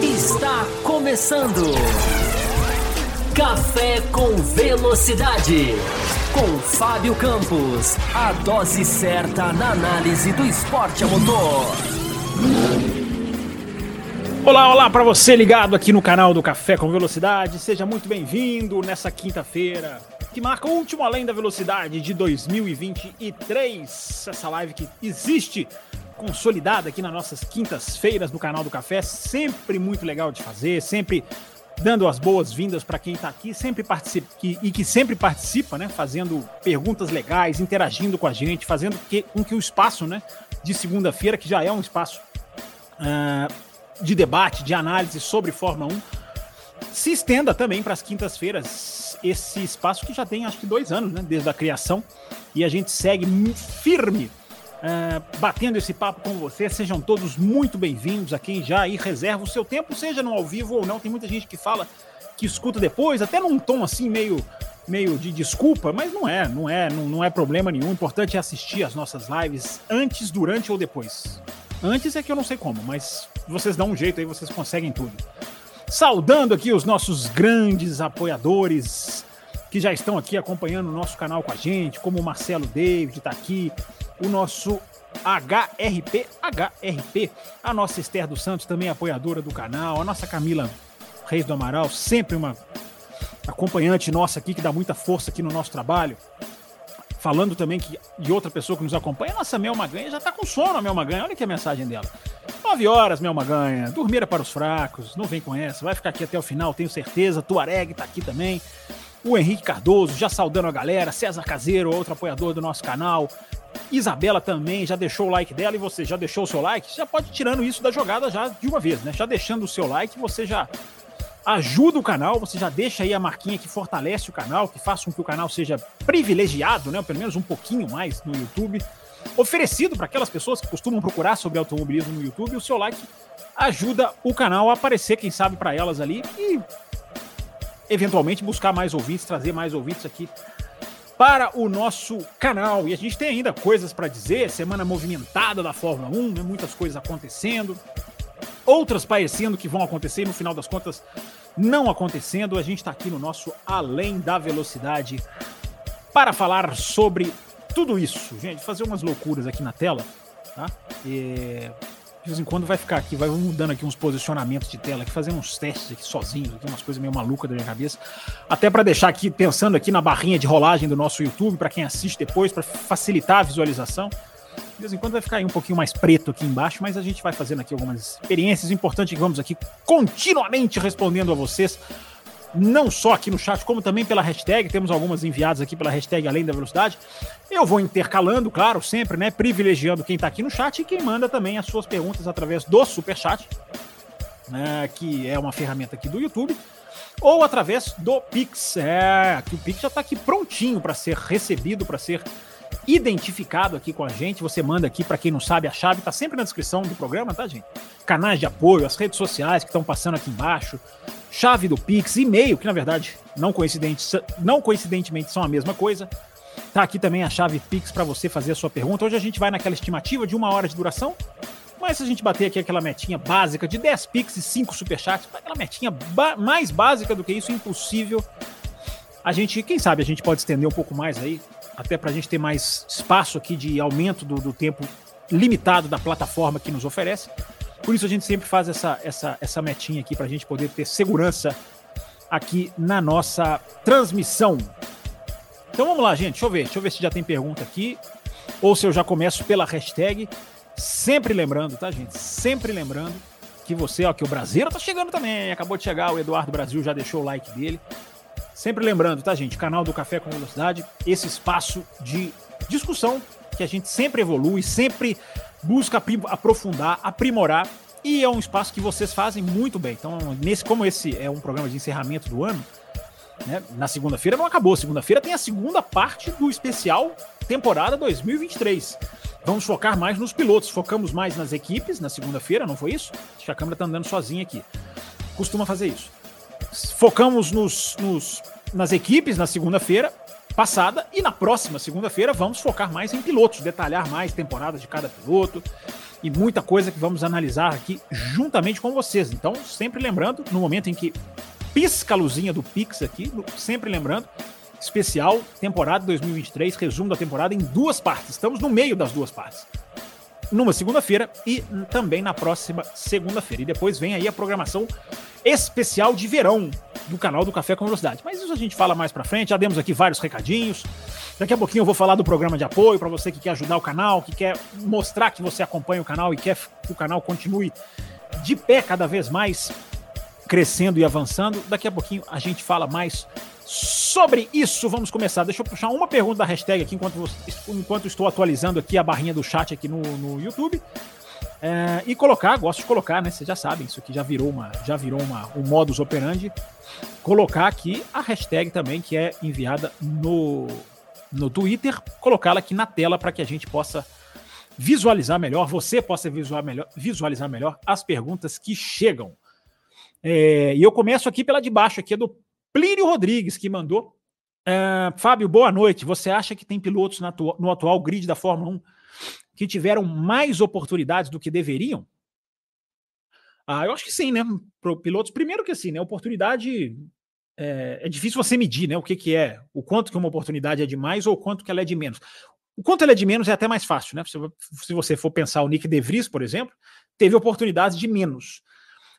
Está começando. Café com Velocidade. Com Fábio Campos. A dose certa na análise do esporte a motor. Olá, olá para você ligado aqui no canal do Café com Velocidade. Seja muito bem-vindo nessa quinta-feira que marca o último Além da Velocidade de 2023. Essa live que existe consolidada aqui nas nossas quintas-feiras no canal do Café, sempre muito legal de fazer, sempre dando as boas-vindas para quem está aqui, sempre participa que, e que sempre participa, né, fazendo perguntas legais, interagindo com a gente, fazendo que, com que o espaço, né, de segunda-feira, que já é um espaço uh, de debate, de análise sobre Fórmula 1, se estenda também para as quintas-feiras, esse espaço que já tem acho que dois anos, né, desde a criação, e a gente segue firme Uh, batendo esse papo com você. Sejam todos muito bem-vindos a quem já aí reserva o seu tempo, seja no ao vivo ou não. Tem muita gente que fala que escuta depois, até num tom assim meio meio de desculpa, mas não é, não é, não, não é problema nenhum. O importante é assistir as nossas lives antes, durante ou depois. Antes é que eu não sei como, mas vocês dão um jeito aí, vocês conseguem tudo. Saudando aqui os nossos grandes apoiadores que já estão aqui acompanhando o nosso canal com a gente, como o Marcelo David está aqui, o nosso HRP, HRP, a nossa Esther dos Santos, também apoiadora do canal, a nossa Camila Reis do Amaral, sempre uma acompanhante nossa aqui que dá muita força aqui no nosso trabalho. Falando também que de outra pessoa que nos acompanha, nossa Mel Maganha já tá com sono, a Mel Maganha. Olha aqui a mensagem dela. Nove horas, Mel Maganha. Dormir é para os fracos. Não vem com essa. Vai ficar aqui até o final, tenho certeza. Tuareg tá aqui também. O Henrique Cardoso já saudando a galera. César Caseiro, outro apoiador do nosso canal. Isabela também já deixou o like dela e você já deixou o seu like? Já pode ir tirando isso da jogada já de uma vez, né? Já deixando o seu like, você já ajuda o canal, você já deixa aí a marquinha que fortalece o canal, que faça com que o canal seja privilegiado, né? Pelo menos um pouquinho mais no YouTube. Oferecido para aquelas pessoas que costumam procurar sobre automobilismo no YouTube, o seu like ajuda o canal a aparecer, quem sabe, para elas ali e eventualmente buscar mais ouvintes, trazer mais ouvintes aqui para o nosso canal. E a gente tem ainda coisas para dizer, semana movimentada da Fórmula 1, né? muitas coisas acontecendo, outras parecendo que vão acontecer no final das contas não acontecendo. A gente está aqui no nosso Além da Velocidade para falar sobre tudo isso. Gente, fazer umas loucuras aqui na tela, tá? E de vez em quando vai ficar aqui, vai mudando aqui uns posicionamentos de tela, aqui fazendo uns testes aqui sozinhos, aqui, umas coisas meio malucas da minha cabeça. Até para deixar aqui pensando aqui na barrinha de rolagem do nosso YouTube, para quem assiste depois, para facilitar a visualização. De vez em quando vai ficar aí um pouquinho mais preto aqui embaixo, mas a gente vai fazendo aqui algumas experiências importantes que vamos aqui continuamente respondendo a vocês não só aqui no chat, como também pela hashtag. Temos algumas enviadas aqui pela hashtag Além da Velocidade. Eu vou intercalando, claro, sempre, né? Privilegiando quem está aqui no chat e quem manda também as suas perguntas através do Superchat, né, que é uma ferramenta aqui do YouTube, ou através do Pix. É, que o Pix já está aqui prontinho para ser recebido, para ser identificado aqui com a gente. Você manda aqui, para quem não sabe, a chave está sempre na descrição do programa, tá, gente? Canais de apoio, as redes sociais que estão passando aqui embaixo, chave do Pix, e-mail, que na verdade não, coincidente, não coincidentemente são a mesma coisa. Tá aqui também a chave Pix para você fazer a sua pergunta. Hoje a gente vai naquela estimativa de uma hora de duração. Mas se a gente bater aqui aquela metinha básica de 10 Pix e 5 Superchats, aquela metinha mais básica do que isso, impossível. A gente, quem sabe, a gente pode estender um pouco mais aí, até para a gente ter mais espaço aqui de aumento do, do tempo limitado da plataforma que nos oferece. Por isso a gente sempre faz essa, essa, essa metinha aqui para a gente poder ter segurança aqui na nossa transmissão. Então vamos lá, gente. Deixa eu ver. Deixa eu ver se já tem pergunta aqui. Ou se eu já começo pela hashtag. Sempre lembrando, tá, gente? Sempre lembrando que você, ó, que o Brasileiro tá chegando também. Acabou de chegar, o Eduardo Brasil já deixou o like dele. Sempre lembrando, tá, gente? Canal do Café com Velocidade, esse espaço de discussão que a gente sempre evolui, sempre busca aprofundar, aprimorar e é um espaço que vocês fazem muito bem. Então, nesse como esse é um programa de encerramento do ano, né, na segunda-feira não acabou. Segunda-feira tem a segunda parte do especial temporada 2023. Vamos focar mais nos pilotos. Focamos mais nas equipes na segunda-feira, não foi isso? Acho que a câmera tá andando sozinha aqui. Costuma fazer isso focamos nos, nos, nas equipes na segunda-feira passada. E na próxima segunda-feira vamos focar mais em pilotos, detalhar mais temporadas de cada piloto e muita coisa que vamos analisar aqui juntamente com vocês. Então, sempre lembrando, no momento em que pisca a luzinha do Pix aqui, sempre lembrando, especial temporada 2023, resumo da temporada em duas partes. Estamos no meio das duas partes. Numa segunda-feira e também na próxima segunda-feira. E depois vem aí a programação especial de verão do canal do Café com Velocidade. Mas isso a gente fala mais pra frente. Já demos aqui vários recadinhos. Daqui a pouquinho eu vou falar do programa de apoio para você que quer ajudar o canal, que quer mostrar que você acompanha o canal e quer que o canal continue de pé cada vez mais crescendo e avançando. Daqui a pouquinho a gente fala mais sobre isso. Vamos começar. Deixa eu puxar uma pergunta da hashtag aqui enquanto, enquanto estou atualizando aqui a barrinha do chat aqui no, no YouTube. É, e colocar, gosto de colocar, né? Vocês já sabem, isso aqui já virou uma, já virou uma, um modus operandi. Colocar aqui a hashtag também que é enviada no, no Twitter, colocá-la aqui na tela para que a gente possa visualizar melhor, você possa visualizar melhor, visualizar melhor as perguntas que chegam. É, e eu começo aqui pela de baixo, aqui é do Plínio Rodrigues, que mandou. É, Fábio, boa noite. Você acha que tem pilotos no atual grid da Fórmula 1 que tiveram mais oportunidades do que deveriam? Ah, eu acho que sim, né? Pilotos, primeiro que assim, né? Oportunidade é, é, difícil você medir, né? O que, que é, o quanto que uma oportunidade é de mais ou o quanto que ela é de menos. O quanto ela é de menos é até mais fácil, né? Se, se você for pensar o Nick De Vries, por exemplo, teve oportunidades de menos.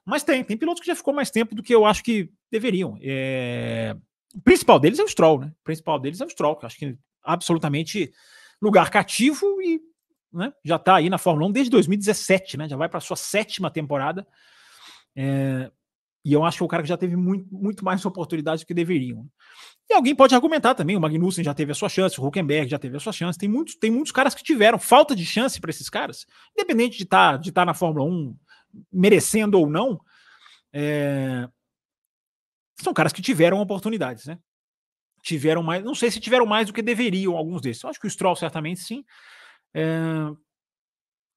Mas tem, tem pilotos que já ficou mais tempo do que eu acho que deveriam. É... O principal deles é o Stroll, né? O principal deles é o Stroll, que eu acho que absolutamente lugar cativo e né, já está aí na Fórmula 1 desde 2017, né? Já vai para sua sétima temporada. É... E eu acho que é o cara que já teve muito, muito mais oportunidades do que deveriam. E alguém pode argumentar também, o Magnussen já teve a sua chance, o Huckenberg já teve a sua chance. Tem muitos, tem muitos caras que tiveram falta de chance para esses caras, independente de estar tá, de tá na Fórmula 1 merecendo ou não. É... São caras que tiveram oportunidades, né? Tiveram mais, não sei se tiveram mais do que deveriam alguns desses. Eu acho que o Stroll certamente sim. É...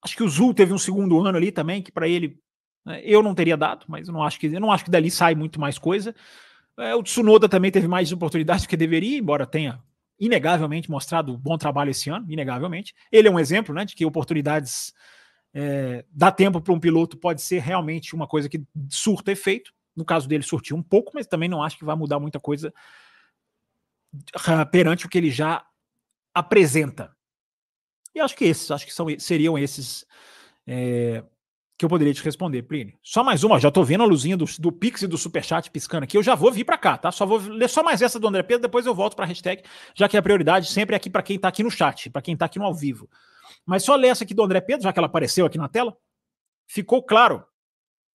Acho que o Zul teve um segundo ano ali também, que para ele né, eu não teria dado, mas eu não acho que eu não acho que dali sai muito mais coisa. É, o Tsunoda também teve mais oportunidades do que deveria, embora tenha inegavelmente mostrado bom trabalho esse ano, inegavelmente. Ele é um exemplo, né, de que oportunidades é, dá tempo para um piloto pode ser realmente uma coisa que surta efeito. No caso dele, surtiu um pouco, mas também não acho que vai mudar muita coisa ah, perante o que ele já apresenta. E acho que esses, acho que são, seriam esses é, que eu poderia te responder, Plínio. Só mais uma, já tô vendo a luzinha do, do Pix e do Superchat piscando aqui. Eu já vou vir para cá, tá? Só vou ler só mais essa do André Pedro, depois eu volto para a hashtag, já que a prioridade sempre é aqui para quem tá aqui no chat, para quem tá aqui no ao vivo. Mas só ler essa aqui do André Pedro, já que ela apareceu aqui na tela. Ficou claro,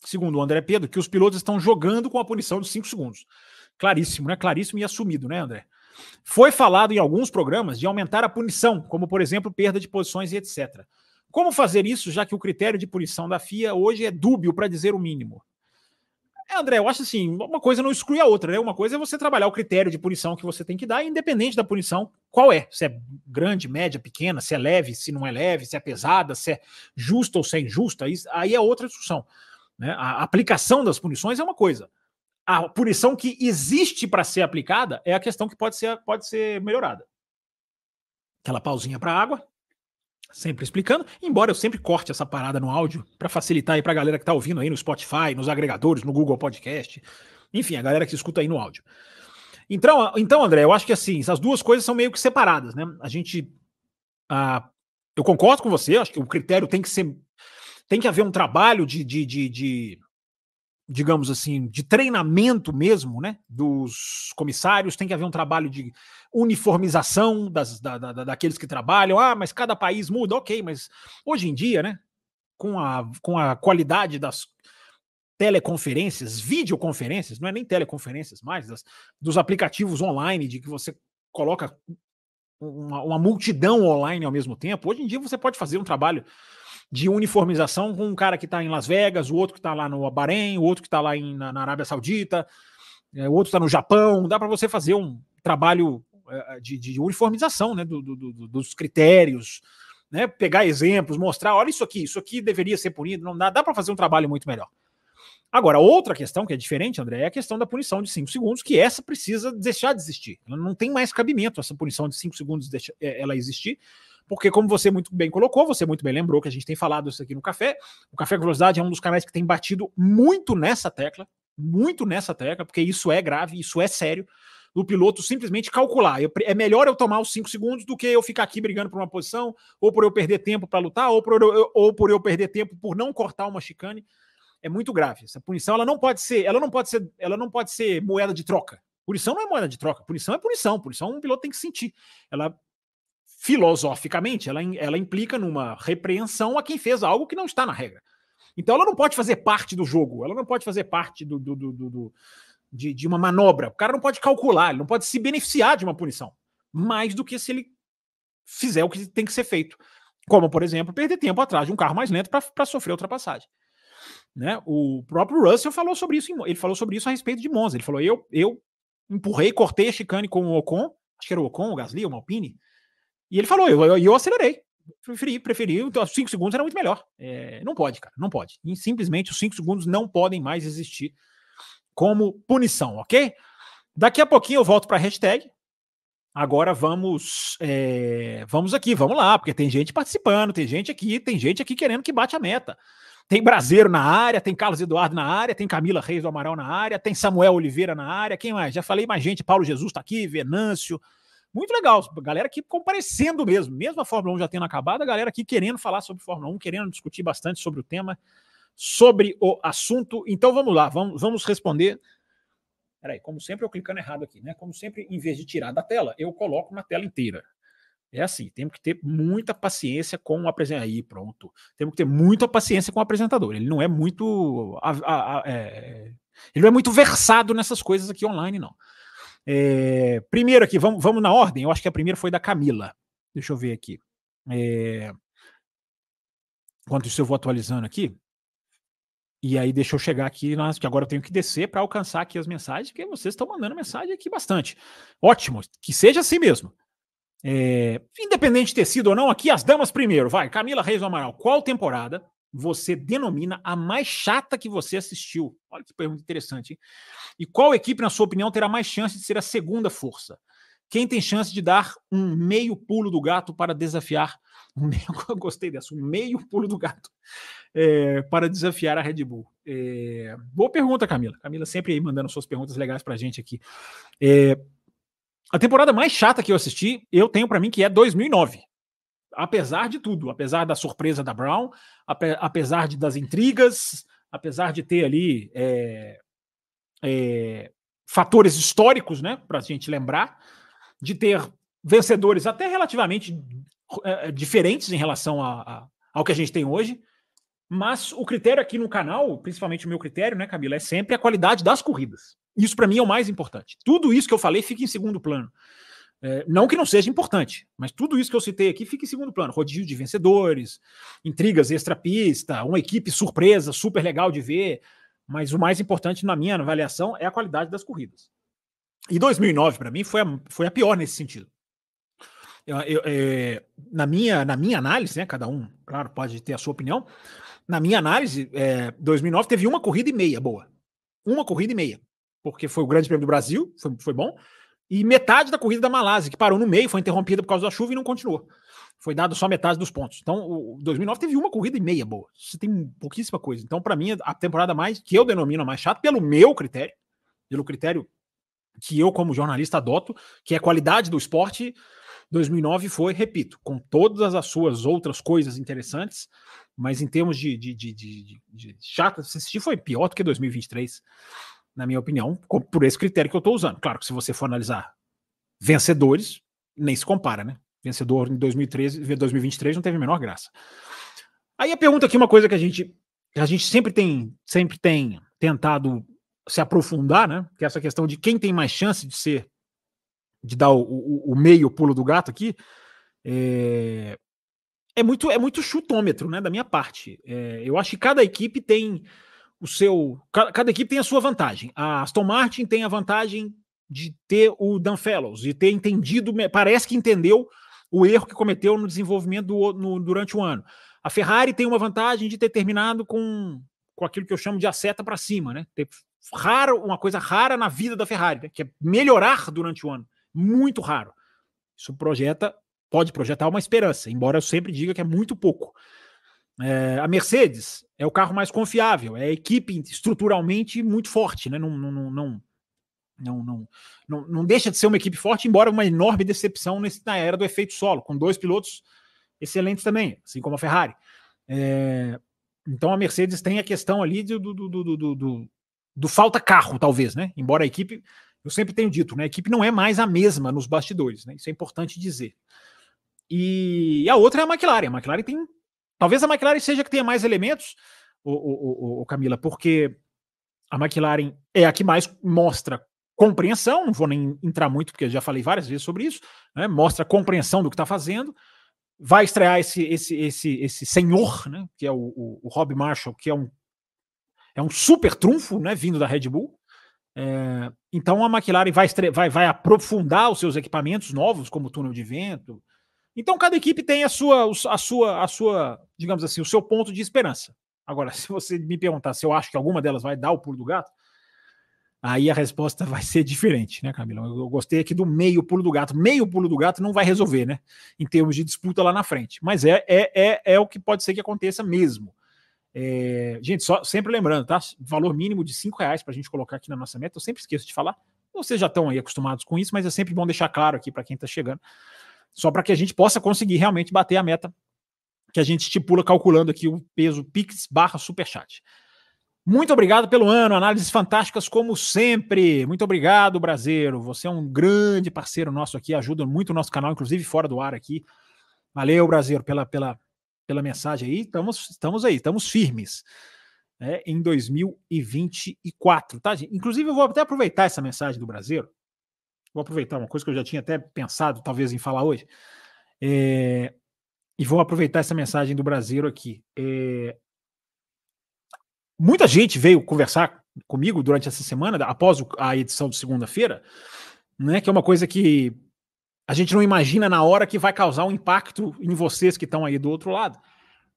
segundo o André Pedro, que os pilotos estão jogando com a punição de 5 segundos. Claríssimo, né? Claríssimo e assumido, né, André? Foi falado em alguns programas de aumentar a punição, como por exemplo perda de posições e etc. Como fazer isso, já que o critério de punição da FIA hoje é dúbio, para dizer o mínimo? É, André, eu acho assim, uma coisa não exclui a outra, né? Uma coisa é você trabalhar o critério de punição que você tem que dar, independente da punição, qual é? Se é grande, média, pequena, se é leve, se não é leve, se é pesada, se é justa ou se é injusta, aí é outra discussão. Né? A aplicação das punições é uma coisa. A punição que existe para ser aplicada é a questão que pode ser, pode ser melhorada. Aquela pausinha para água, sempre explicando, embora eu sempre corte essa parada no áudio para facilitar aí para a galera que está ouvindo aí no Spotify, nos agregadores, no Google Podcast, enfim, a galera que escuta aí no áudio. Então, então André, eu acho que assim, essas duas coisas são meio que separadas, né? A gente, ah, eu concordo com você, acho que o critério tem que ser, tem que haver um trabalho de, de, de, de digamos assim, de treinamento mesmo, né, dos comissários, tem que haver um trabalho de uniformização das, da, da, daqueles que trabalham. Ah, mas cada país muda, ok, mas hoje em dia, né, com a, com a qualidade das teleconferências, videoconferências, não é nem teleconferências mais, das, dos aplicativos online, de que você coloca uma, uma multidão online ao mesmo tempo. Hoje em dia você pode fazer um trabalho de uniformização com um cara que está em Las Vegas, o outro que está lá no Bahrein, o outro que está lá em, na, na, Arábia Saudita, é, o outro está no Japão. Dá para você fazer um trabalho é, de, de, uniformização né, do, do, do, dos critérios, né, pegar exemplos, mostrar: olha isso aqui, isso aqui deveria ser punido. Não dá, dá para fazer um trabalho muito melhor. Agora, outra questão que é diferente, André, é a questão da punição de 5 segundos, que essa precisa deixar de existir. Ela não tem mais cabimento, essa punição de 5 segundos deixa, é, ela existir, porque, como você muito bem colocou, você muito bem lembrou que a gente tem falado isso aqui no Café. O Café com Velocidade é um dos canais que tem batido muito nessa tecla, muito nessa tecla, porque isso é grave, isso é sério. O piloto simplesmente calcular. Eu, é melhor eu tomar os 5 segundos do que eu ficar aqui brigando por uma posição, ou por eu perder tempo para lutar, ou por, eu, ou por eu perder tempo por não cortar uma chicane é muito grave. Essa punição ela não pode ser, ela não pode ser, ela não pode ser moeda de troca. Punição não é moeda de troca. Punição é punição. Punição um piloto tem que sentir. Ela filosoficamente, ela, ela implica numa repreensão a quem fez algo que não está na regra. Então ela não pode fazer parte do jogo, ela não pode fazer parte do, do, do, do de, de, uma manobra. O cara não pode calcular, ele não pode se beneficiar de uma punição, mais do que se ele fizer o que tem que ser feito. Como, por exemplo, perder tempo atrás de um carro mais lento para sofrer ultrapassagem. Né? O próprio Russell falou sobre isso, ele falou sobre isso a respeito de Monza. Ele falou: eu, eu empurrei, cortei a chicane com o Ocon, acho que era o Ocon, o Gasly, o Malpine, e ele falou: eu, eu, eu acelerei. Preferi, preferi, então, os 5 segundos era muito melhor. É, não pode, cara, não pode. E, simplesmente os 5 segundos não podem mais existir como punição, ok? Daqui a pouquinho eu volto para a hashtag. Agora vamos, é, vamos aqui, vamos lá, porque tem gente participando, tem gente aqui, tem gente aqui querendo que bate a meta. Tem Brasileiro na área, tem Carlos Eduardo na área, tem Camila Reis do Amaral na área, tem Samuel Oliveira na área, quem mais? Já falei mais gente, Paulo Jesus está aqui, Venâncio. Muito legal, galera aqui comparecendo mesmo. Mesmo a Fórmula 1 já tendo acabado, a galera aqui querendo falar sobre Fórmula 1, querendo discutir bastante sobre o tema, sobre o assunto. Então vamos lá, vamos, vamos responder. Peraí, como sempre, eu clicando errado aqui, né? Como sempre, em vez de tirar da tela, eu coloco na tela inteira. É assim, temos que ter muita paciência com o apresentador. Aí, pronto. Temos que ter muita paciência com o apresentador. Ele não é muito. A, a, a, é... ele não é muito versado nessas coisas aqui online, não. É... Primeiro aqui, vamos, vamos na ordem. Eu acho que a primeira foi da Camila. Deixa eu ver aqui. É... Enquanto isso, eu vou atualizando aqui. E aí, deixa eu chegar aqui, que agora eu tenho que descer para alcançar aqui as mensagens, porque vocês estão mandando mensagem aqui bastante. Ótimo, que seja assim mesmo. É, independente de ter sido ou não, aqui as damas primeiro. Vai, Camila Reis do Amaral. Qual temporada você denomina a mais chata que você assistiu? Olha que pergunta interessante. Hein? E qual equipe, na sua opinião, terá mais chance de ser a segunda força? Quem tem chance de dar um meio pulo do gato para desafiar? Gostei dessa, um meio pulo do gato é, para desafiar a Red Bull. É, boa pergunta, Camila. Camila sempre aí mandando suas perguntas legais para a gente aqui. É, a temporada mais chata que eu assisti, eu tenho para mim que é 2009. Apesar de tudo, apesar da surpresa da Brown, apesar de, das intrigas, apesar de ter ali é, é, fatores históricos, né, para a gente lembrar, de ter vencedores até relativamente é, diferentes em relação a, a, ao que a gente tem hoje. Mas o critério aqui no canal, principalmente o meu critério, né, Camila, é sempre a qualidade das corridas. Isso para mim é o mais importante. Tudo isso que eu falei fica em segundo plano. É, não que não seja importante, mas tudo isso que eu citei aqui fica em segundo plano. Rodízio de vencedores, intrigas extra-pista, uma equipe surpresa, super legal de ver. Mas o mais importante na minha avaliação é a qualidade das corridas. E 2009, para mim, foi a, foi a pior nesse sentido. Eu, eu, é, na, minha, na minha análise, né, cada um, claro, pode ter a sua opinião. Na minha análise, é, 2009 teve uma corrida e meia boa. Uma corrida e meia porque foi o Grande Prêmio do Brasil, foi, foi bom, e metade da corrida da Malásia, que parou no meio, foi interrompida por causa da chuva e não continuou. Foi dado só metade dos pontos. Então, o 2009 teve uma corrida e meia boa. Você tem pouquíssima coisa. Então, para mim, a temporada mais que eu denomino a mais chata, pelo meu critério, pelo critério que eu, como jornalista, adoto, que é qualidade do esporte, 2009 foi, repito, com todas as suas outras coisas interessantes, mas em termos de, de, de, de, de chata, assistir foi pior do que 2023 na minha opinião, por esse critério que eu estou usando. Claro que se você for analisar vencedores, nem se compara, né? Vencedor em 2013, 2023 não teve a menor graça. Aí a pergunta aqui, uma coisa que a gente, a gente sempre tem, sempre tem tentado se aprofundar, né? Que é essa questão de quem tem mais chance de ser, de dar o, o, o meio pulo do gato aqui, é, é muito, é muito chutômetro, né? Da minha parte. É, eu acho que cada equipe tem o seu. Cada, equipe tem a sua vantagem. A Aston Martin tem a vantagem de ter o Dan Fellows, de ter entendido, parece que entendeu o erro que cometeu no desenvolvimento do, no, durante o ano. A Ferrari tem uma vantagem de ter terminado com, com aquilo que eu chamo de aceta para cima, né? Ter raro, uma coisa rara na vida da Ferrari, né? que é melhorar durante o ano. Muito raro. Isso projeta, pode projetar uma esperança, embora eu sempre diga que é muito pouco. É, a Mercedes é o carro mais confiável, é a equipe estruturalmente muito forte, né? Não, não, não, não, não, não, não deixa de ser uma equipe forte, embora uma enorme decepção nesse, na era do efeito solo, com dois pilotos excelentes também, assim como a Ferrari. É, então a Mercedes tem a questão ali do, do, do, do, do, do falta carro, talvez, né? Embora a equipe, eu sempre tenho dito, né? A equipe não é mais a mesma nos bastidores, né? Isso é importante dizer. E a outra é a McLaren. A McLaren tem Talvez a McLaren seja que tenha mais elementos, o, o, o, o Camila, porque a McLaren é a que mais mostra compreensão, não vou nem entrar muito, porque já falei várias vezes sobre isso, né? mostra compreensão do que está fazendo. Vai estrear esse, esse, esse, esse senhor, né? que é o, o, o Rob Marshall, que é um, é um super trunfo né? vindo da Red Bull. É, então a McLaren vai, vai, vai aprofundar os seus equipamentos novos, como túnel de vento, então cada equipe tem a sua, a sua, a sua, digamos assim, o seu ponto de esperança. Agora, se você me perguntar se eu acho que alguma delas vai dar o pulo do gato, aí a resposta vai ser diferente, né, Camila? Eu gostei aqui do meio pulo do gato. Meio pulo do gato não vai resolver, né? Em termos de disputa lá na frente. Mas é, é, é, é o que pode ser que aconteça mesmo. É, gente, só sempre lembrando, tá? Valor mínimo de cinco reais para a gente colocar aqui na nossa meta. Eu sempre esqueço de falar. Vocês já estão aí acostumados com isso, mas é sempre bom deixar claro aqui para quem está chegando só para que a gente possa conseguir realmente bater a meta que a gente estipula calculando aqui o peso Pix barra Superchat. Muito obrigado pelo ano, análises fantásticas como sempre. Muito obrigado, Brasileiro. Você é um grande parceiro nosso aqui, ajuda muito o nosso canal, inclusive fora do ar aqui. Valeu, Brasileiro, pela, pela, pela mensagem aí. Estamos, estamos aí, estamos firmes né, em 2024, tá, gente? Inclusive, eu vou até aproveitar essa mensagem do Brasileiro Vou aproveitar uma coisa que eu já tinha até pensado, talvez, em falar hoje. É, e vou aproveitar essa mensagem do Brasileiro aqui. É, muita gente veio conversar comigo durante essa semana, após a edição de segunda-feira, né, que é uma coisa que a gente não imagina na hora que vai causar um impacto em vocês que estão aí do outro lado,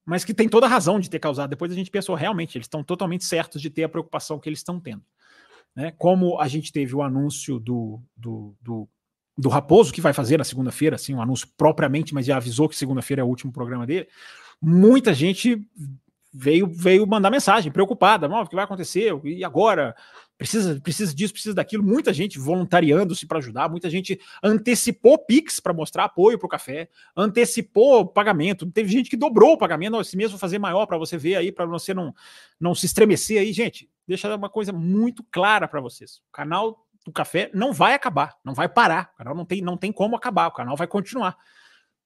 mas que tem toda a razão de ter causado. Depois a gente pensou, realmente, eles estão totalmente certos de ter a preocupação que eles estão tendo. Né? Como a gente teve o anúncio do, do, do, do Raposo, que vai fazer na segunda-feira, assim, um anúncio propriamente, mas já avisou que segunda-feira é o último programa dele. Muita gente veio, veio mandar mensagem preocupada: o que vai acontecer? E agora? Precisa, precisa disso, precisa daquilo. Muita gente voluntariando-se para ajudar, muita gente antecipou Pix para mostrar apoio para o café, antecipou pagamento. Teve gente que dobrou o pagamento, esse mesmo fazer maior para você ver aí, para você não, não se estremecer aí, gente. Deixa uma coisa muito clara para vocês. O canal do café não vai acabar, não vai parar. O canal não tem, não tem como acabar, o canal vai continuar.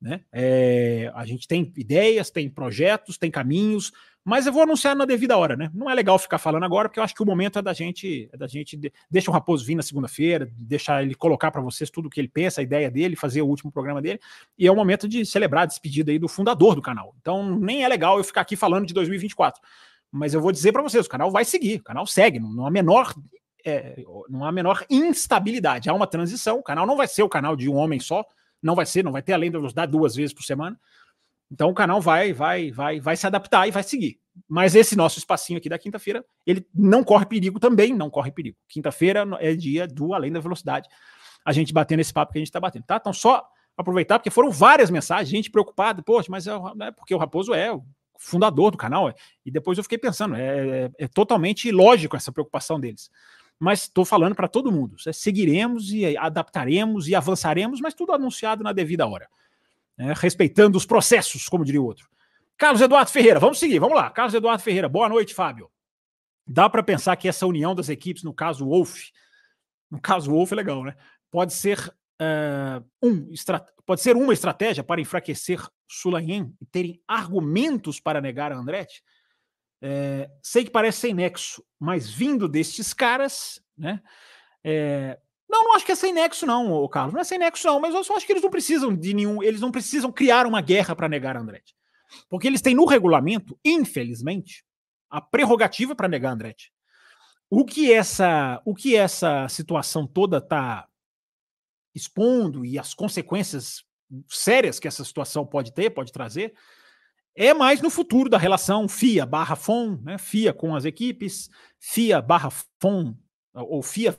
Né? É, a gente tem ideias, tem projetos, tem caminhos, mas eu vou anunciar na devida hora, né? Não é legal ficar falando agora, porque eu acho que o momento é da gente, é da gente deixa o Raposo vir na segunda-feira, deixar ele colocar para vocês tudo o que ele pensa, a ideia dele, fazer o último programa dele, e é o momento de celebrar a despedida aí do fundador do canal. Então, nem é legal eu ficar aqui falando de 2024. Mas eu vou dizer para vocês, o canal vai seguir, o canal segue, não há menor é, não há menor instabilidade. Há uma transição, o canal não vai ser o canal de um homem só, não vai ser, não vai ter além da velocidade duas vezes por semana. Então o canal vai, vai, vai, vai se adaptar e vai seguir. Mas esse nosso espacinho aqui da quinta-feira, ele não corre perigo também, não corre perigo. Quinta-feira é dia do além da velocidade. A gente batendo esse papo que a gente está batendo, tá? Então só aproveitar porque foram várias mensagens, gente preocupada, poxa, mas é, é porque o Raposo é o fundador do canal. E depois eu fiquei pensando, é, é, é totalmente lógico essa preocupação deles. Mas estou falando para todo mundo, seguiremos e adaptaremos e avançaremos, mas tudo anunciado na devida hora né, respeitando os processos, como diria o outro. Carlos Eduardo Ferreira, vamos seguir, vamos lá. Carlos Eduardo Ferreira, boa noite, Fábio. Dá para pensar que essa união das equipes, no caso Wolf, no caso Wolf é legal, né? Pode ser, uh, um, pode ser uma estratégia para enfraquecer Sulayen e terem argumentos para negar a Andretti? É, sei que parece sem nexo, mas vindo destes caras, né? É, não, não acho que é sem nexo, não, Carlos. Não é sem nexo, não, mas eu só acho que eles não precisam de nenhum. Eles não precisam criar uma guerra para negar Andretti. Porque eles têm no regulamento, infelizmente, a prerrogativa para negar Andretti. O que essa, o que essa situação toda está expondo e as consequências sérias que essa situação pode ter, pode trazer, é mais no futuro da relação FIA barra FOM, né? FIA com as equipes, FIA barra FOM, ou FIA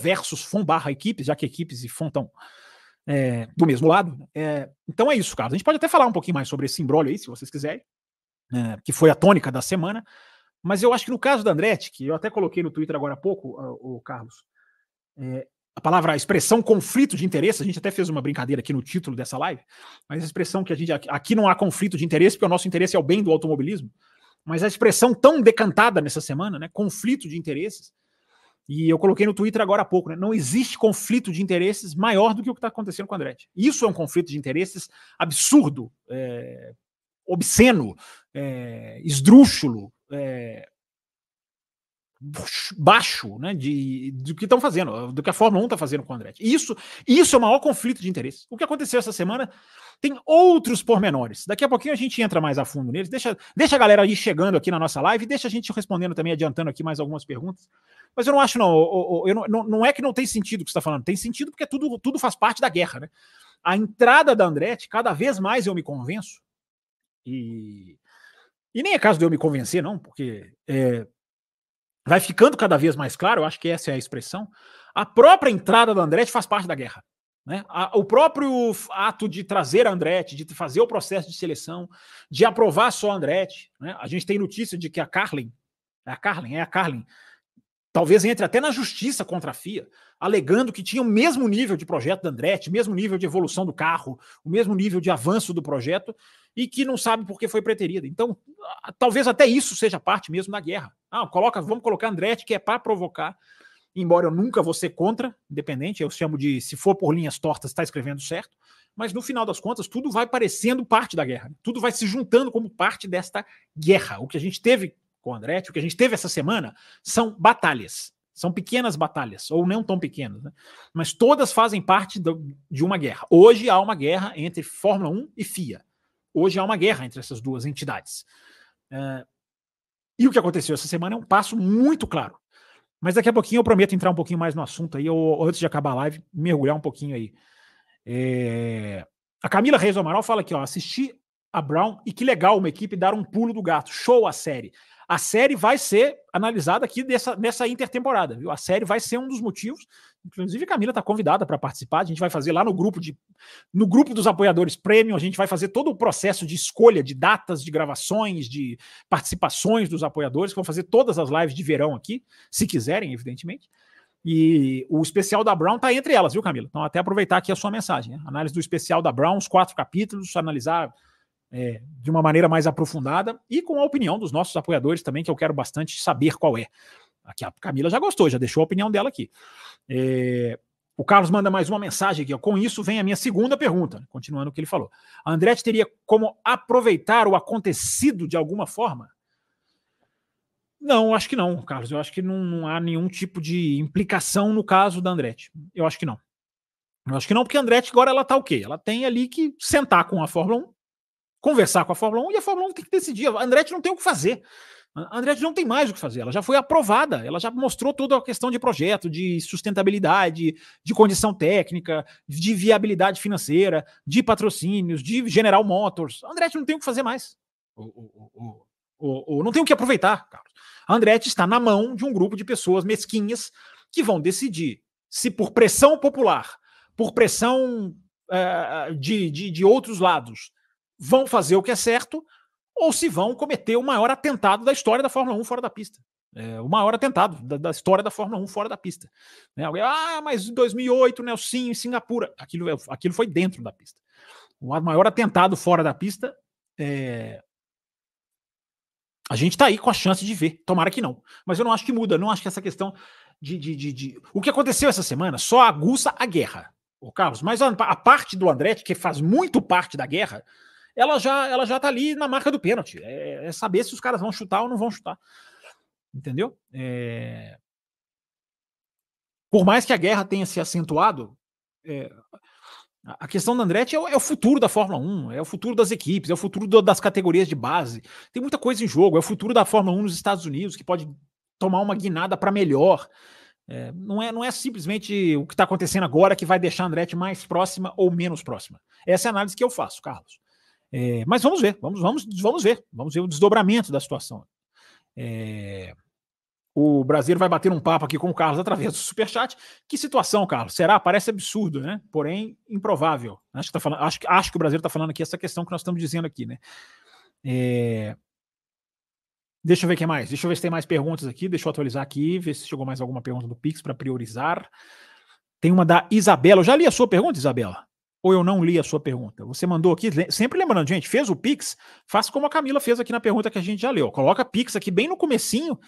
versus FOM barra equipes, já que equipes e FOM estão é, do mesmo lado. É, então é isso, Carlos. A gente pode até falar um pouquinho mais sobre esse embrólio aí, se vocês quiserem, é, que foi a tônica da semana. Mas eu acho que no caso da Andretti, que eu até coloquei no Twitter agora há pouco, o Carlos, é, a palavra, a expressão conflito de interesse, a gente até fez uma brincadeira aqui no título dessa live, mas a expressão que a gente. Aqui não há conflito de interesse, porque o nosso interesse é o bem do automobilismo. Mas a expressão tão decantada nessa semana, né? Conflito de interesses. E eu coloquei no Twitter agora há pouco, né? Não existe conflito de interesses maior do que o que está acontecendo com o Andretti. Isso é um conflito de interesses absurdo, é, obsceno, é, esdrúxulo, é, baixo né, de, do que estão fazendo, do que a Fórmula 1 está fazendo com o Andretti. Isso, isso é o maior conflito de interesse. O que aconteceu essa semana tem outros pormenores. Daqui a pouquinho a gente entra mais a fundo neles. Deixa, deixa a galera aí chegando aqui na nossa live, deixa a gente respondendo também, adiantando aqui mais algumas perguntas. Mas eu não acho, não. Eu não, não, é que não tem sentido o que você está falando, tem sentido porque tudo, tudo faz parte da guerra. Né? A entrada da Andretti, cada vez mais eu me convenço, e, e nem é caso de eu me convencer, não, porque é, vai ficando cada vez mais claro, eu acho que essa é a expressão, a própria entrada do Andretti faz parte da guerra. Né? O próprio ato de trazer a Andretti, de fazer o processo de seleção, de aprovar só a Andretti. Né? A gente tem notícia de que a Carlin, é a Carlin, é a Carlin, talvez entre até na justiça contra a FIA, alegando que tinha o mesmo nível de projeto da Andretti, mesmo nível de evolução do carro, o mesmo nível de avanço do projeto, e que não sabe por que foi preterida. Então, talvez até isso seja parte mesmo da guerra. Ah, coloca, vamos colocar Andretti, que é para provocar, embora eu nunca vou ser contra, independente, eu chamo de se for por linhas tortas, está escrevendo certo, mas no final das contas, tudo vai parecendo parte da guerra. Tudo vai se juntando como parte desta guerra. O que a gente teve com o Andretti, o que a gente teve essa semana, são batalhas. São pequenas batalhas, ou não tão pequenas, né? mas todas fazem parte do, de uma guerra. Hoje há uma guerra entre Fórmula 1 e FIA. Hoje há uma guerra entre essas duas entidades. Uh, e o que aconteceu essa semana é um passo muito claro. Mas daqui a pouquinho eu prometo entrar um pouquinho mais no assunto aí, ou antes de acabar a live, mergulhar um pouquinho aí. É... A Camila Reis Amaral fala aqui, ó, assisti a Brown e que legal uma equipe dar um pulo do gato. Show a série. A série vai ser analisada aqui dessa, nessa intertemporada, viu? A série vai ser um dos motivos. Inclusive, a Camila está convidada para participar. A gente vai fazer lá no grupo de no grupo dos apoiadores premium, a gente vai fazer todo o processo de escolha de datas de gravações, de participações dos apoiadores, que vão fazer todas as lives de verão aqui, se quiserem, evidentemente. E o especial da Brown está entre elas, viu, Camila? Então, até aproveitar aqui a sua mensagem. Né? Análise do especial da Brown, os quatro capítulos, analisar é, de uma maneira mais aprofundada e com a opinião dos nossos apoiadores também, que eu quero bastante saber qual é. Aqui a Camila já gostou, já deixou a opinião dela aqui. É, o Carlos manda mais uma mensagem aqui. Ó. Com isso vem a minha segunda pergunta, continuando o que ele falou. A Andretti teria como aproveitar o acontecido de alguma forma? Não, acho que não, Carlos. Eu acho que não, não há nenhum tipo de implicação no caso da Andretti. Eu acho que não. Eu acho que não, porque a Andretti agora ela tá o quê? Ela tem ali que sentar com a Fórmula 1 conversar com a Fórmula 1 e a Fórmula 1 tem que decidir. A Andretti não tem o que fazer. A Andretti não tem mais o que fazer. Ela já foi aprovada, ela já mostrou toda a questão de projeto, de sustentabilidade, de condição técnica, de viabilidade financeira, de patrocínios, de General Motors. A Andretti não tem o que fazer mais. O, o, o, não tem o que aproveitar, Carlos. A Andretti está na mão de um grupo de pessoas mesquinhas que vão decidir se por pressão popular, por pressão uh, de, de, de outros lados, vão fazer o que é certo ou se vão cometer o maior atentado da história da Fórmula 1 fora da pista. É, o maior atentado da, da, história da Fórmula 1 fora da pista. Né? Alguém, ah, mas em 2008, Nelson em Singapura. Aquilo, é, aquilo foi dentro da pista. O maior atentado fora da pista é... A gente está aí com a chance de ver. Tomara que não. Mas eu não acho que muda. Não acho que essa questão de, de, de, de... O que aconteceu essa semana só aguça a guerra, o Carlos. Mas a, a parte do Andretti, que faz muito parte da guerra, ela já ela já tá ali na marca do pênalti. É, é saber se os caras vão chutar ou não vão chutar. Entendeu? É... Por mais que a guerra tenha se acentuado, é... a questão da Andretti é o, é o, futuro da Fórmula 1, é o futuro das equipes, é o futuro do, das categorias de base. Tem muita coisa em jogo, é o futuro da Fórmula 1 nos Estados Unidos, que pode tomar uma guinada para melhor. É, não, é, não é simplesmente o que está acontecendo agora que vai deixar a Andretti mais próxima ou menos próxima. Essa é a análise que eu faço, Carlos. É, mas vamos ver, vamos, vamos, vamos ver, vamos ver o desdobramento da situação. É, o brasileiro vai bater um papo aqui com o Carlos através do Superchat. Que situação, Carlos? Será? Parece absurdo, né? Porém, improvável. Acho que, tá falando, acho, acho que o brasileiro está falando aqui essa questão que nós estamos dizendo aqui, né? É, Deixa eu ver o que mais. Deixa eu ver se tem mais perguntas aqui. Deixa eu atualizar aqui, ver se chegou mais alguma pergunta do Pix para priorizar. Tem uma da Isabela. Eu já li a sua pergunta, Isabela? Ou eu não li a sua pergunta? Você mandou aqui, sempre lembrando, gente, fez o Pix, faça como a Camila fez aqui na pergunta que a gente já leu. Coloca Pix aqui bem no comecinho,